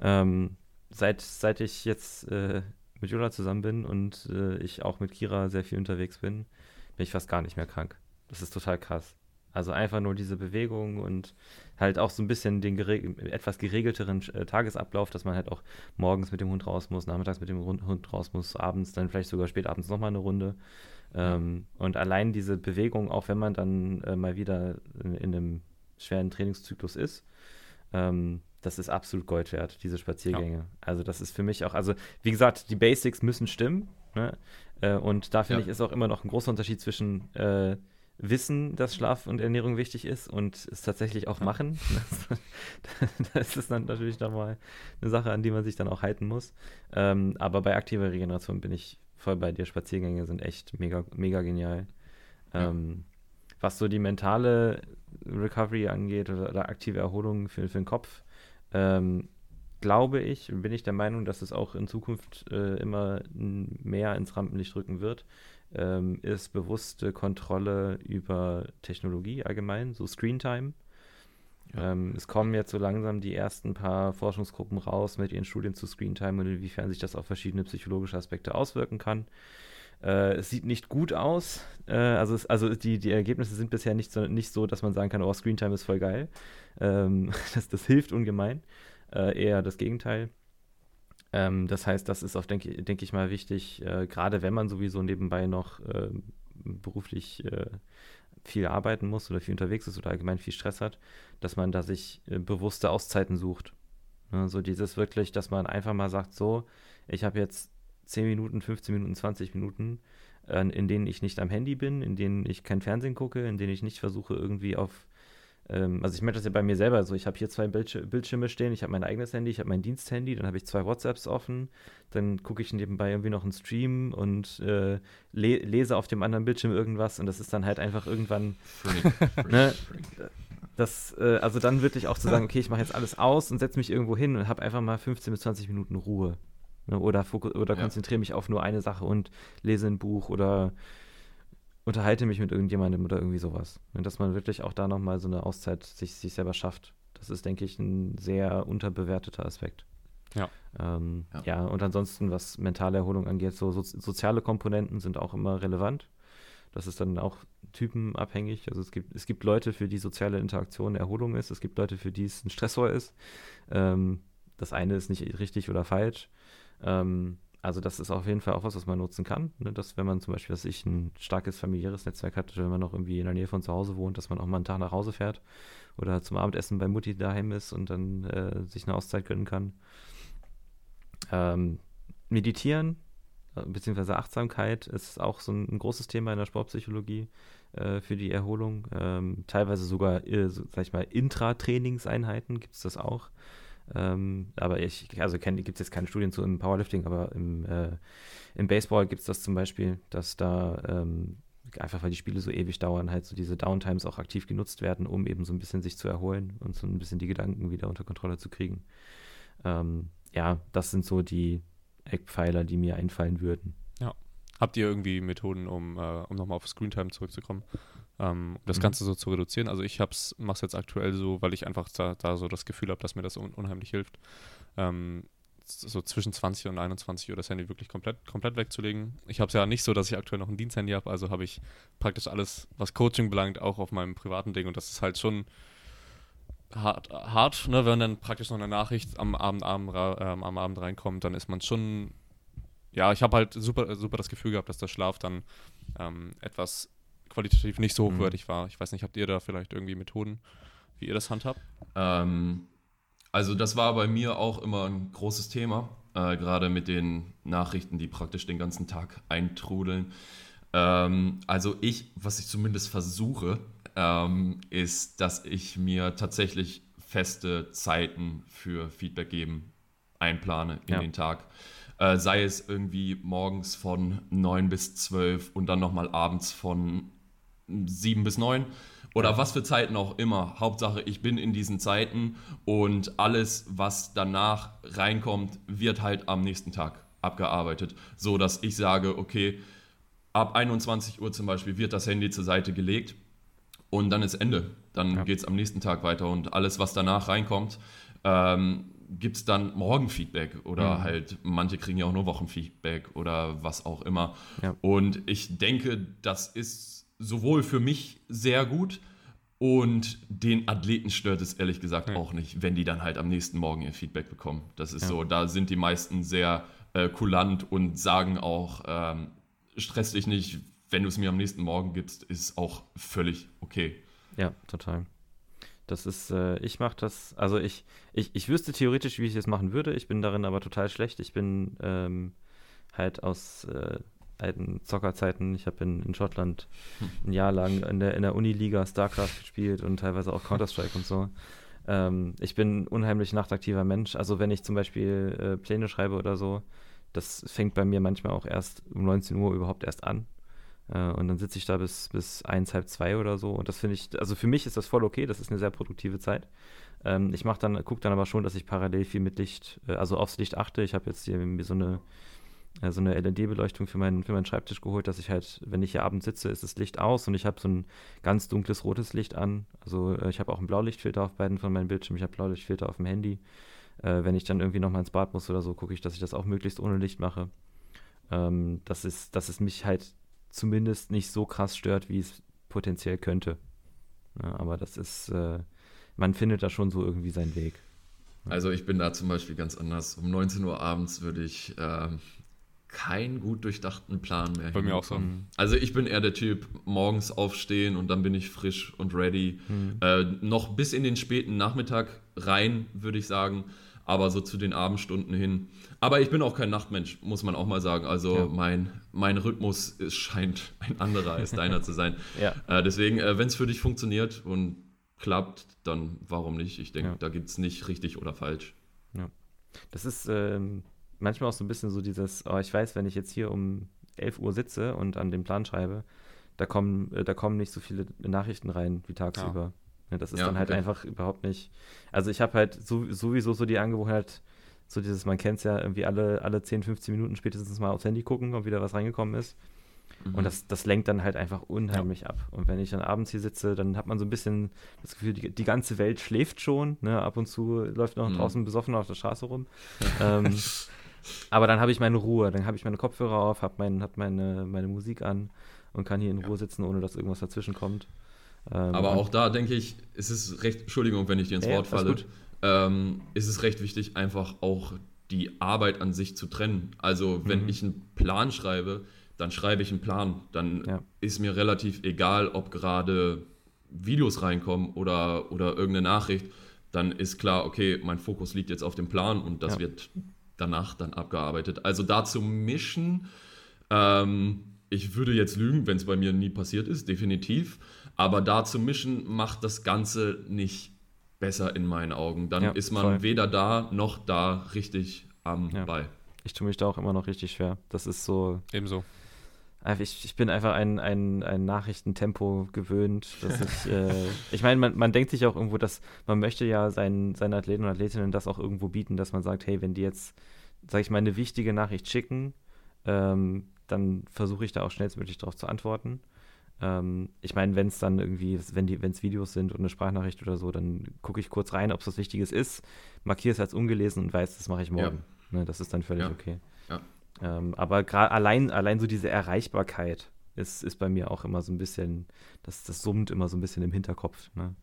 Ähm, seit, seit ich jetzt äh, mit Jola zusammen bin und äh, ich auch mit Kira sehr viel unterwegs bin, bin ich fast gar nicht mehr krank. Das ist total krass. Also einfach nur diese Bewegung und halt auch so ein bisschen den gereg etwas geregelteren äh, Tagesablauf, dass man halt auch morgens mit dem Hund raus muss, nachmittags mit dem Hund raus muss, abends dann vielleicht sogar spät abends nochmal eine Runde. Ähm, und allein diese Bewegung, auch wenn man dann äh, mal wieder in, in, einem schweren Trainingszyklus ist, ähm, das ist absolut Gold wert, diese Spaziergänge. Ja. Also das ist für mich auch, also wie gesagt, die Basics müssen stimmen. Ne? Äh, und da finde ja. ich, ist auch immer noch ein großer Unterschied zwischen äh, Wissen, dass Schlaf und Ernährung wichtig ist und es tatsächlich auch ja. machen. Das, das, ist dann natürlich nochmal eine Sache, an die man sich dann auch halten muss. Ähm, aber bei aktiver Regeneration bin ich voll bei dir. Spaziergänge sind echt mega, mega genial. Ähm, was so die mentale Recovery angeht oder, oder aktive Erholung für, für den Kopf, ähm, glaube ich, bin ich der Meinung, dass es auch in Zukunft äh, immer mehr ins Rampenlicht rücken wird, ähm, ist bewusste Kontrolle über Technologie allgemein, so Screentime. Ja. Ähm, es kommen jetzt so langsam die ersten paar Forschungsgruppen raus mit ihren Studien zu Screentime und inwiefern sich das auf verschiedene psychologische Aspekte auswirken kann. Äh, es sieht nicht gut aus. Äh, also es, also die, die Ergebnisse sind bisher nicht so, nicht so, dass man sagen kann, oh, Screentime ist voll geil. Ähm, das, das hilft ungemein. Äh, eher das Gegenteil. Ähm, das heißt, das ist auch, denke denk ich mal, wichtig, äh, gerade wenn man sowieso nebenbei noch ähm, beruflich äh, viel arbeiten muss oder viel unterwegs ist oder allgemein viel Stress hat, dass man da sich äh, bewusste Auszeiten sucht. Ne, so dieses wirklich, dass man einfach mal sagt, so, ich habe jetzt 10 Minuten, 15 Minuten, 20 Minuten, äh, in denen ich nicht am Handy bin, in denen ich kein Fernsehen gucke, in denen ich nicht versuche, irgendwie auf ähm, also ich merke das ja bei mir selber. So, ich habe hier zwei Bildsch Bildschirme stehen, ich habe mein eigenes Handy, ich habe mein Diensthandy, dann habe ich zwei WhatsApps offen, dann gucke ich nebenbei irgendwie noch einen Stream und äh, le lese auf dem anderen Bildschirm irgendwas und das ist dann halt einfach irgendwann, ne, das, äh, also dann wirklich auch zu sagen, okay, ich mache jetzt alles aus und setze mich irgendwo hin und habe einfach mal 15 bis 20 Minuten Ruhe. Ne, oder, oder ja. konzentriere mich auf nur eine Sache und lese ein Buch oder unterhalte mich mit irgendjemandem oder irgendwie sowas. Und dass man wirklich auch da nochmal so eine Auszeit sich, sich selber schafft. Das ist, denke ich, ein sehr unterbewerteter Aspekt. Ja. Ähm, ja. ja. und ansonsten, was mentale Erholung angeht, so, so, soziale Komponenten sind auch immer relevant. Das ist dann auch typenabhängig. Also es gibt, es gibt Leute, für die soziale Interaktion Erholung ist, es gibt Leute, für die es ein Stressor ist. Ähm, das eine ist nicht richtig oder falsch. Ähm, also das ist auf jeden Fall auch was, was man nutzen kann. Ne? Dass wenn man zum Beispiel, dass ich ein starkes familiäres Netzwerk hat, wenn man noch irgendwie in der Nähe von zu Hause wohnt, dass man auch mal einen Tag nach Hause fährt oder zum Abendessen bei Mutti daheim ist und dann äh, sich eine Auszeit gönnen kann. Ähm, meditieren äh, beziehungsweise Achtsamkeit ist auch so ein, ein großes Thema in der Sportpsychologie äh, für die Erholung. Ähm, teilweise sogar, äh, so, sag ich mal, Intratrainingseinheiten gibt es das auch. Ähm, aber ich, also gibt es jetzt keine Studien zu im Powerlifting, aber im, äh, im Baseball gibt es das zum Beispiel, dass da ähm, einfach weil die Spiele so ewig dauern, halt so diese Downtimes auch aktiv genutzt werden, um eben so ein bisschen sich zu erholen und so ein bisschen die Gedanken wieder unter Kontrolle zu kriegen. Ähm, ja, das sind so die Eckpfeiler, die mir einfallen würden. Ja. Habt ihr irgendwie Methoden, um, äh, um nochmal auf Screentime zurückzukommen? Ähm, das mhm. Ganze so zu reduzieren. Also ich mache es jetzt aktuell so, weil ich einfach da, da so das Gefühl habe, dass mir das un unheimlich hilft. Ähm, so zwischen 20 und 21 Uhr das Handy wirklich komplett, komplett wegzulegen. Ich habe es ja nicht so, dass ich aktuell noch ein Diensthandy habe, also habe ich praktisch alles, was Coaching belangt, auch auf meinem privaten Ding und das ist halt schon hart, hart ne? wenn dann praktisch noch eine Nachricht am Abend, Abend, äh, am Abend reinkommt, dann ist man schon, ja, ich habe halt super, super das Gefühl gehabt, dass der Schlaf dann ähm, etwas qualitativ nicht so mhm. hochwertig mhm. war. Ich weiß nicht, habt ihr da vielleicht irgendwie Methoden, wie ihr das handhabt? Ähm, also das war bei mir auch immer ein großes Thema, äh, gerade mit den Nachrichten, die praktisch den ganzen Tag eintrudeln. Ähm, also ich, was ich zumindest versuche, ähm, ist, dass ich mir tatsächlich feste Zeiten für Feedback geben einplane in ja. den Tag. Äh, sei es irgendwie morgens von 9 bis 12 und dann nochmal abends von sieben bis neun oder was für Zeiten auch immer. Hauptsache, ich bin in diesen Zeiten und alles, was danach reinkommt, wird halt am nächsten Tag abgearbeitet, so dass ich sage, okay, ab 21 Uhr zum Beispiel wird das Handy zur Seite gelegt und dann ist Ende. Dann ja. geht es am nächsten Tag weiter und alles, was danach reinkommt, ähm, gibt es dann Morgenfeedback oder mhm. halt, manche kriegen ja auch nur Wochenfeedback oder was auch immer. Ja. Und ich denke, das ist sowohl für mich sehr gut und den Athleten stört es ehrlich gesagt ja. auch nicht, wenn die dann halt am nächsten Morgen ihr Feedback bekommen. Das ist ja. so, da sind die meisten sehr äh, kulant und sagen auch, ähm, stress dich nicht, wenn du es mir am nächsten Morgen gibst, ist auch völlig okay. Ja, total. Das ist, äh, ich mache das, also ich, ich, ich wüsste theoretisch, wie ich es machen würde. Ich bin darin aber total schlecht. Ich bin ähm, halt aus äh, alten Zockerzeiten. Ich habe in, in Schottland ein Jahr lang in der, in der Uniliga StarCraft gespielt und teilweise auch Counter-Strike und so. Ähm, ich bin ein unheimlich nachtaktiver Mensch. Also wenn ich zum Beispiel äh, Pläne schreibe oder so, das fängt bei mir manchmal auch erst um 19 Uhr überhaupt erst an. Äh, und dann sitze ich da bis, bis eins, halb zwei oder so. Und das finde ich, also für mich ist das voll okay, das ist eine sehr produktive Zeit. Ähm, ich mache dann, gucke dann aber schon, dass ich parallel viel mit Licht, äh, also aufs Licht achte. Ich habe jetzt hier so eine, so eine LED-Beleuchtung für meinen, für meinen Schreibtisch geholt, dass ich halt, wenn ich hier abends sitze, ist das Licht aus und ich habe so ein ganz dunkles rotes Licht an. Also äh, ich habe auch einen Blaulichtfilter auf beiden von meinen Bildschirmen, ich habe Blaulichtfilter auf dem Handy. Äh, wenn ich dann irgendwie nochmal ins Bad muss oder so, gucke ich, dass ich das auch möglichst ohne Licht mache. Ähm, das ist, dass es mich halt zumindest nicht so krass stört, wie es potenziell könnte. Ja, aber das ist, äh, man findet da schon so irgendwie seinen Weg. Also ich bin da zum Beispiel ganz anders. Um 19 Uhr abends würde ich äh, keinen gut durchdachten Plan mehr. Bei mir auch so. Also ich bin eher der Typ, morgens aufstehen und dann bin ich frisch und ready. Mhm. Äh, noch bis in den späten Nachmittag rein, würde ich sagen aber so zu den Abendstunden hin. Aber ich bin auch kein Nachtmensch, muss man auch mal sagen. Also ja. mein, mein Rhythmus ist, scheint ein anderer als deiner zu sein. Ja. Äh, deswegen, äh, wenn es für dich funktioniert und klappt, dann warum nicht? Ich denke, ja. da gibt es nicht richtig oder falsch. Ja. Das ist ähm, manchmal auch so ein bisschen so dieses, oh, ich weiß, wenn ich jetzt hier um 11 Uhr sitze und an den Plan schreibe, da kommen, äh, da kommen nicht so viele Nachrichten rein wie tagsüber. Ja, das ist ja, dann halt okay. einfach überhaupt nicht. Also ich habe halt so, sowieso so die Angewohnheit, so dieses, man kennt es ja irgendwie alle, alle 10, 15 Minuten spätestens mal aufs Handy gucken, ob wieder was reingekommen ist. Mhm. Und das, das lenkt dann halt einfach unheimlich ja. ab. Und wenn ich dann abends hier sitze, dann hat man so ein bisschen das Gefühl, die, die ganze Welt schläft schon. Ne? Ab und zu läuft noch mhm. draußen besoffen auf der Straße rum. ähm, aber dann habe ich meine Ruhe, dann habe ich meine Kopfhörer auf, habe mein, hab meine, meine Musik an und kann hier in Ruhe sitzen, ohne dass irgendwas dazwischen kommt. Ähm, Aber auch da denke ich, ist es recht, Entschuldigung, wenn ich dir ins Wort falle, ähm, ist es recht wichtig, einfach auch die Arbeit an sich zu trennen. Also wenn mhm. ich einen Plan schreibe, dann schreibe ich einen Plan. Dann ja. ist mir relativ egal, ob gerade Videos reinkommen oder, oder irgendeine Nachricht. Dann ist klar, okay, mein Fokus liegt jetzt auf dem Plan und das ja. wird danach dann abgearbeitet. Also da zu mischen, ähm, ich würde jetzt lügen, wenn es bei mir nie passiert ist, definitiv. Aber da zu mischen macht das Ganze nicht besser in meinen Augen. Dann ja, ist man voll. weder da noch da richtig am ja. Ball. Ich tue mich da auch immer noch richtig schwer. Das ist so. Ebenso. Ich, ich bin einfach ein, ein, ein Nachrichtentempo gewöhnt. Dass ich äh, ich meine, man, man denkt sich auch irgendwo, dass man möchte ja seinen, seinen Athleten und Athletinnen das auch irgendwo bieten, dass man sagt, hey, wenn die jetzt, sag ich mal, eine wichtige Nachricht schicken, ähm, dann versuche ich da auch schnellstmöglich darauf zu antworten. Ähm, ich meine, wenn es dann irgendwie, wenn es Videos sind und eine Sprachnachricht oder so, dann gucke ich kurz rein, ob es was Wichtiges ist, markiere es als ungelesen und weiß, das mache ich morgen. Ja. Ne, das ist dann völlig ja. okay. Ähm, aber gerade allein, allein so diese Erreichbarkeit ist, ist bei mir auch immer so ein bisschen, das, das summt immer so ein bisschen im Hinterkopf. Ne?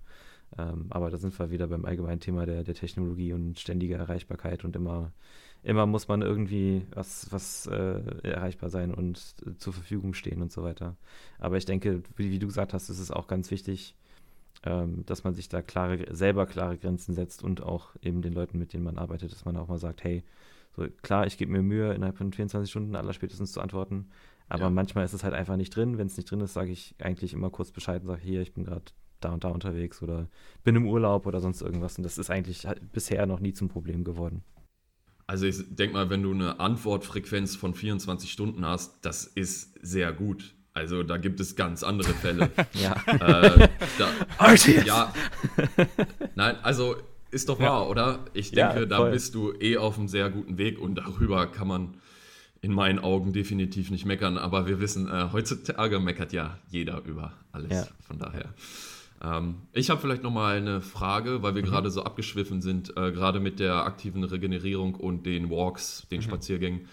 Ähm, aber da sind wir wieder beim allgemeinen Thema der, der Technologie und ständiger Erreichbarkeit und immer immer muss man irgendwie was, was äh, erreichbar sein und äh, zur Verfügung stehen und so weiter. Aber ich denke, wie, wie du gesagt hast, ist es auch ganz wichtig, ähm, dass man sich da klare, selber klare Grenzen setzt und auch eben den Leuten, mit denen man arbeitet, dass man auch mal sagt, hey, so klar, ich gebe mir Mühe, innerhalb von 24 Stunden aller spätestens zu antworten, aber ja. manchmal ist es halt einfach nicht drin. Wenn es nicht drin ist, sage ich eigentlich immer kurz Bescheid und sage, hier, ich bin gerade da und da unterwegs oder bin im Urlaub oder sonst irgendwas. Und das ist eigentlich halt bisher noch nie zum Problem geworden. Also ich denke mal, wenn du eine Antwortfrequenz von 24 Stunden hast, das ist sehr gut. Also da gibt es ganz andere Fälle. ja. Äh, da, ja. Nein, also ist doch wahr, ja. oder? Ich denke, ja, da bist du eh auf einem sehr guten Weg und darüber kann man in meinen Augen definitiv nicht meckern. Aber wir wissen, äh, heutzutage meckert ja jeder über alles. Ja. Von daher. Ähm, ich habe vielleicht nochmal eine Frage, weil wir mhm. gerade so abgeschwiffen sind, äh, gerade mit der aktiven Regenerierung und den Walks, den mhm. Spaziergängen,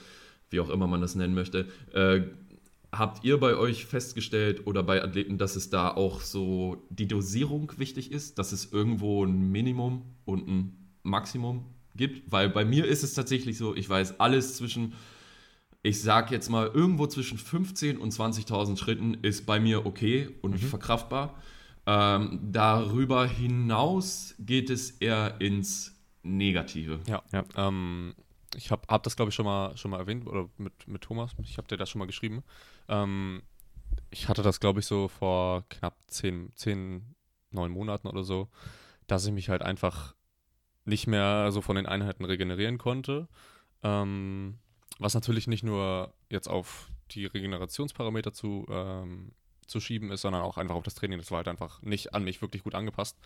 wie auch immer man das nennen möchte. Äh, habt ihr bei euch festgestellt oder bei Athleten, dass es da auch so die Dosierung wichtig ist, dass es irgendwo ein Minimum und ein Maximum gibt? Weil bei mir ist es tatsächlich so, ich weiß, alles zwischen, ich sag jetzt mal, irgendwo zwischen 15.000 und 20.000 Schritten ist bei mir okay und mhm. verkraftbar. Ähm, darüber hinaus geht es eher ins Negative. Ja, ja. Ähm, ich habe hab das, glaube ich, schon mal, schon mal erwähnt, oder mit, mit Thomas, ich habe dir das schon mal geschrieben. Ähm, ich hatte das, glaube ich, so vor knapp zehn, zehn, neun Monaten oder so, dass ich mich halt einfach nicht mehr so von den Einheiten regenerieren konnte. Ähm, was natürlich nicht nur jetzt auf die Regenerationsparameter zu, ähm, zu schieben ist, sondern auch einfach auf das Training. Das war halt einfach nicht an mich wirklich gut angepasst.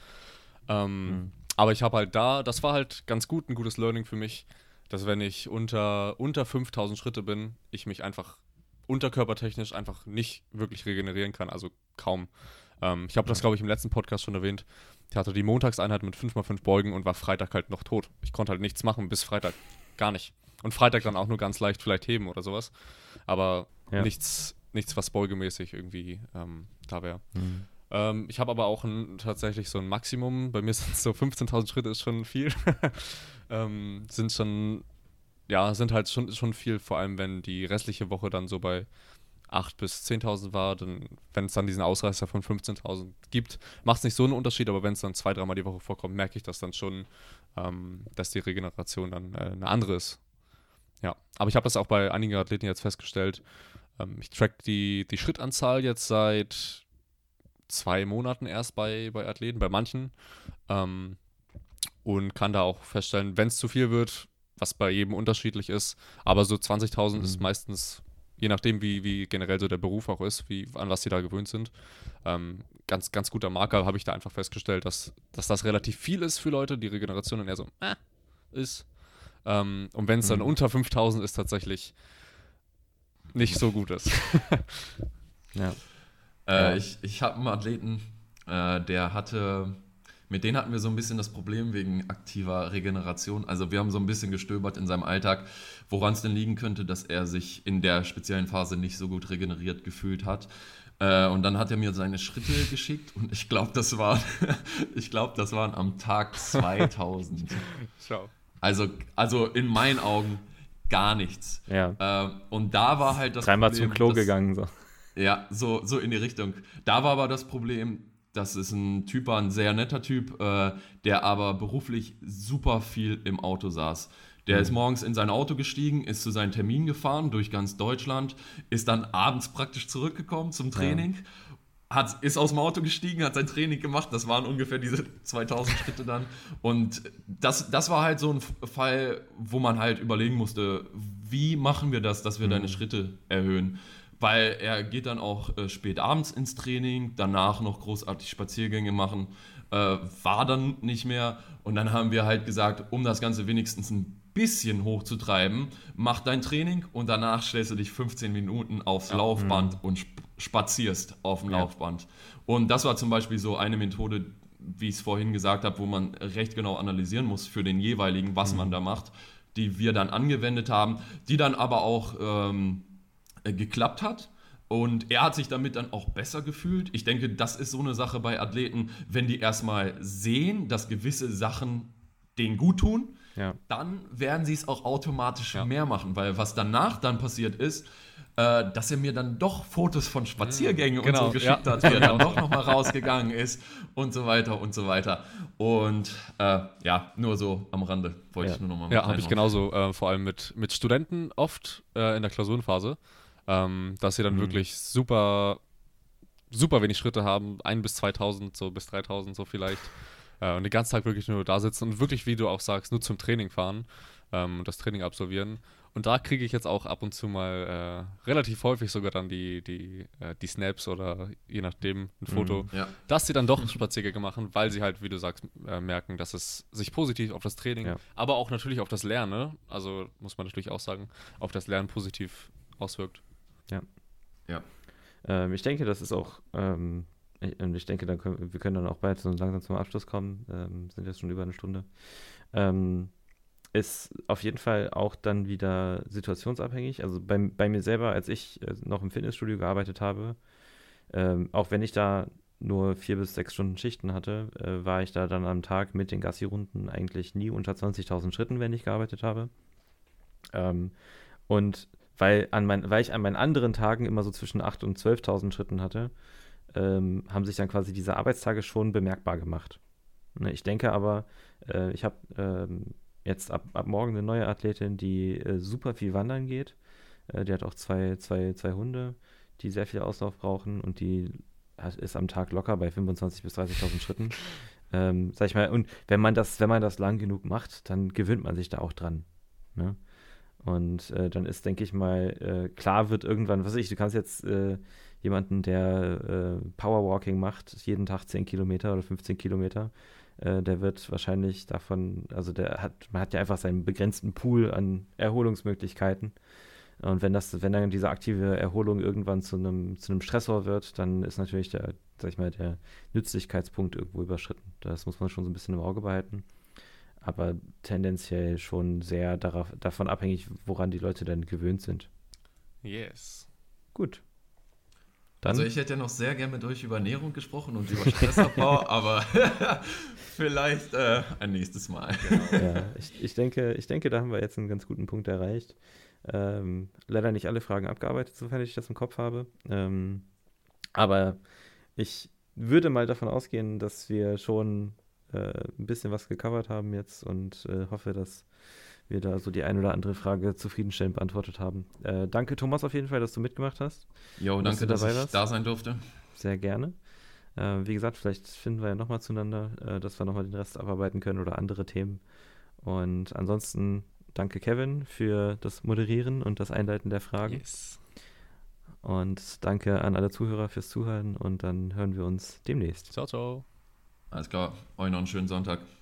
Ähm, mhm. Aber ich habe halt da, das war halt ganz gut, ein gutes Learning für mich, dass wenn ich unter, unter 5000 Schritte bin, ich mich einfach unterkörpertechnisch einfach nicht wirklich regenerieren kann, also kaum. Ähm, ich habe das, glaube ich, im letzten Podcast schon erwähnt. Ich hatte die Montagseinheit mit 5x5 Beugen und war Freitag halt noch tot. Ich konnte halt nichts machen bis Freitag. Gar nicht. Und Freitag dann auch nur ganz leicht vielleicht heben oder sowas. Aber ja. nichts, nichts, was beugemäßig irgendwie ähm, da wäre. Mhm. Ähm, ich habe aber auch ein, tatsächlich so ein Maximum. Bei mir sind es so 15.000 Schritte, ist schon viel. Ähm, sind schon, ja, sind halt schon, schon viel, vor allem wenn die restliche Woche dann so bei 8.000 bis 10.000 war, dann, wenn es dann diesen Ausreißer von 15.000 gibt, macht es nicht so einen Unterschied, aber wenn es dann zwei, dreimal die Woche vorkommt, merke ich das dann schon, ähm, dass die Regeneration dann äh, eine andere ist. Ja, aber ich habe das auch bei einigen Athleten jetzt festgestellt. Ähm, ich track die, die Schrittanzahl jetzt seit zwei Monaten erst bei, bei Athleten, bei manchen. Ähm, und kann da auch feststellen, wenn es zu viel wird, was bei jedem unterschiedlich ist. Aber so 20.000 mhm. ist meistens, je nachdem, wie, wie generell so der Beruf auch ist, wie, an was sie da gewöhnt sind, ähm, ganz, ganz guter Marker, habe ich da einfach festgestellt, dass, dass das relativ viel ist für Leute, die Regeneration dann eher so äh, ist. Ähm, und wenn es dann mhm. unter 5.000 ist, tatsächlich nicht so gut ist. ja. Äh, ich ich habe einen Athleten, äh, der hatte, mit denen hatten wir so ein bisschen das Problem wegen aktiver Regeneration. Also wir haben so ein bisschen gestöbert in seinem Alltag, woran es denn liegen könnte, dass er sich in der speziellen Phase nicht so gut regeneriert gefühlt hat. Äh, und dann hat er mir seine Schritte geschickt und ich glaube, das war, ich glaube, das waren am Tag 2000. Schau. Also, also in meinen Augen gar nichts. Ja. Äh, und da war halt das Dreimal Problem, zum Klo gegangen so. Ja, so, so in die Richtung. Da war aber das Problem, das ist ein Typ, ein sehr netter Typ, äh, der aber beruflich super viel im Auto saß. Der mhm. ist morgens in sein Auto gestiegen, ist zu seinen Terminen gefahren durch ganz Deutschland, ist dann abends praktisch zurückgekommen zum Training, ja. hat, ist aus dem Auto gestiegen, hat sein Training gemacht. Das waren ungefähr diese 2000 Schritte dann. Und das, das war halt so ein Fall, wo man halt überlegen musste, wie machen wir das, dass wir mhm. deine Schritte erhöhen weil er geht dann auch äh, spät abends ins Training, danach noch großartig Spaziergänge machen, äh, war dann nicht mehr und dann haben wir halt gesagt, um das Ganze wenigstens ein bisschen hochzutreiben, mach dein Training und danach stellst du dich 15 Minuten aufs ja. Laufband mhm. und sp spazierst auf dem ja. Laufband. Und das war zum Beispiel so eine Methode, wie ich es vorhin gesagt habe, wo man recht genau analysieren muss für den jeweiligen, was mhm. man da macht, die wir dann angewendet haben, die dann aber auch ähm, äh, geklappt hat. Und er hat sich damit dann auch besser gefühlt. Ich denke, das ist so eine Sache bei Athleten, wenn die erstmal sehen, dass gewisse Sachen denen gut tun, ja. dann werden sie es auch automatisch ja. mehr machen. Weil was danach dann passiert ist, äh, dass er mir dann doch Fotos von Spaziergängen genau. und so genau. geschickt ja. hat, wie er dann doch nochmal rausgegangen ist und so weiter und so weiter. Und äh, ja, nur so am Rande wollte ich nur nochmal Ja, habe ich genauso, äh, vor allem mit, mit Studenten oft äh, in der Klausurenphase ähm, dass sie dann mhm. wirklich super, super wenig Schritte haben, ein bis 2000, so bis 3000 so vielleicht. Äh, und den ganzen Tag wirklich nur da sitzen und wirklich, wie du auch sagst, nur zum Training fahren ähm, und das Training absolvieren. Und da kriege ich jetzt auch ab und zu mal äh, relativ häufig sogar dann die, die, äh, die Snaps oder je nachdem ein Foto, mhm, ja. dass sie dann doch Spaziergänge machen, weil sie halt, wie du sagst, äh, merken, dass es sich positiv auf das Training, ja. aber auch natürlich auf das Lernen, also muss man natürlich auch sagen, auf das Lernen positiv auswirkt. Ja. Ja. Ähm, ich denke, das ist auch, ähm, ich, ich, denke, dann können, wir können dann auch bald so langsam zum Abschluss kommen. Ähm, sind jetzt schon über eine Stunde. Ähm, ist auf jeden Fall auch dann wieder situationsabhängig. Also bei, bei mir selber, als ich äh, noch im Fitnessstudio gearbeitet habe, ähm, auch wenn ich da nur vier bis sechs Stunden Schichten hatte, äh, war ich da dann am Tag mit den Gassi-Runden eigentlich nie unter 20.000 Schritten, wenn ich gearbeitet habe. Ähm, und weil, an mein, weil ich an meinen anderen Tagen immer so zwischen 8.000 und 12.000 Schritten hatte, ähm, haben sich dann quasi diese Arbeitstage schon bemerkbar gemacht. Ne, ich denke aber, äh, ich habe ähm, jetzt ab, ab morgen eine neue Athletin, die äh, super viel wandern geht. Äh, die hat auch zwei, zwei, zwei Hunde, die sehr viel Auslauf brauchen und die hat, ist am Tag locker bei 25.000 bis 30.000 Schritten. Ähm, sag ich mal, und wenn man das, wenn man das lang genug macht, dann gewöhnt man sich da auch dran. Ne? Und äh, dann ist, denke ich mal, äh, klar wird irgendwann, was weiß ich, du kannst jetzt äh, jemanden, der äh, Powerwalking macht, jeden Tag 10 Kilometer oder 15 Kilometer, der wird wahrscheinlich davon, also der hat, man hat ja einfach seinen begrenzten Pool an Erholungsmöglichkeiten. Und wenn das, wenn dann diese aktive Erholung irgendwann zu einem, zu einem Stressor wird, dann ist natürlich der, sag ich mal, der Nützlichkeitspunkt irgendwo überschritten. Das muss man schon so ein bisschen im Auge behalten. Aber tendenziell schon sehr darauf, davon abhängig, woran die Leute dann gewöhnt sind. Yes. Gut. Dann also ich hätte ja noch sehr gerne mit euch über Ernährung gesprochen und über Stressabbau, aber vielleicht äh, ein nächstes Mal. ja, ich, ich, denke, ich denke, da haben wir jetzt einen ganz guten Punkt erreicht. Ähm, leider nicht alle Fragen abgearbeitet, sofern ich das im Kopf habe. Ähm, aber ich würde mal davon ausgehen, dass wir schon äh, ein bisschen was gecovert haben jetzt und äh, hoffe, dass wir da so die ein oder andere Frage zufriedenstellend beantwortet haben. Äh, danke, Thomas, auf jeden Fall, dass du mitgemacht hast. Jo, danke, dass ich warst. da sein durfte. Sehr gerne. Äh, wie gesagt, vielleicht finden wir ja nochmal zueinander, äh, dass wir nochmal den Rest abarbeiten können oder andere Themen. Und ansonsten danke, Kevin, für das Moderieren und das Einleiten der Fragen. Yes. Und danke an alle Zuhörer fürs Zuhören und dann hören wir uns demnächst. Ciao, ciao. Alles klar, euch noch einen schönen Sonntag.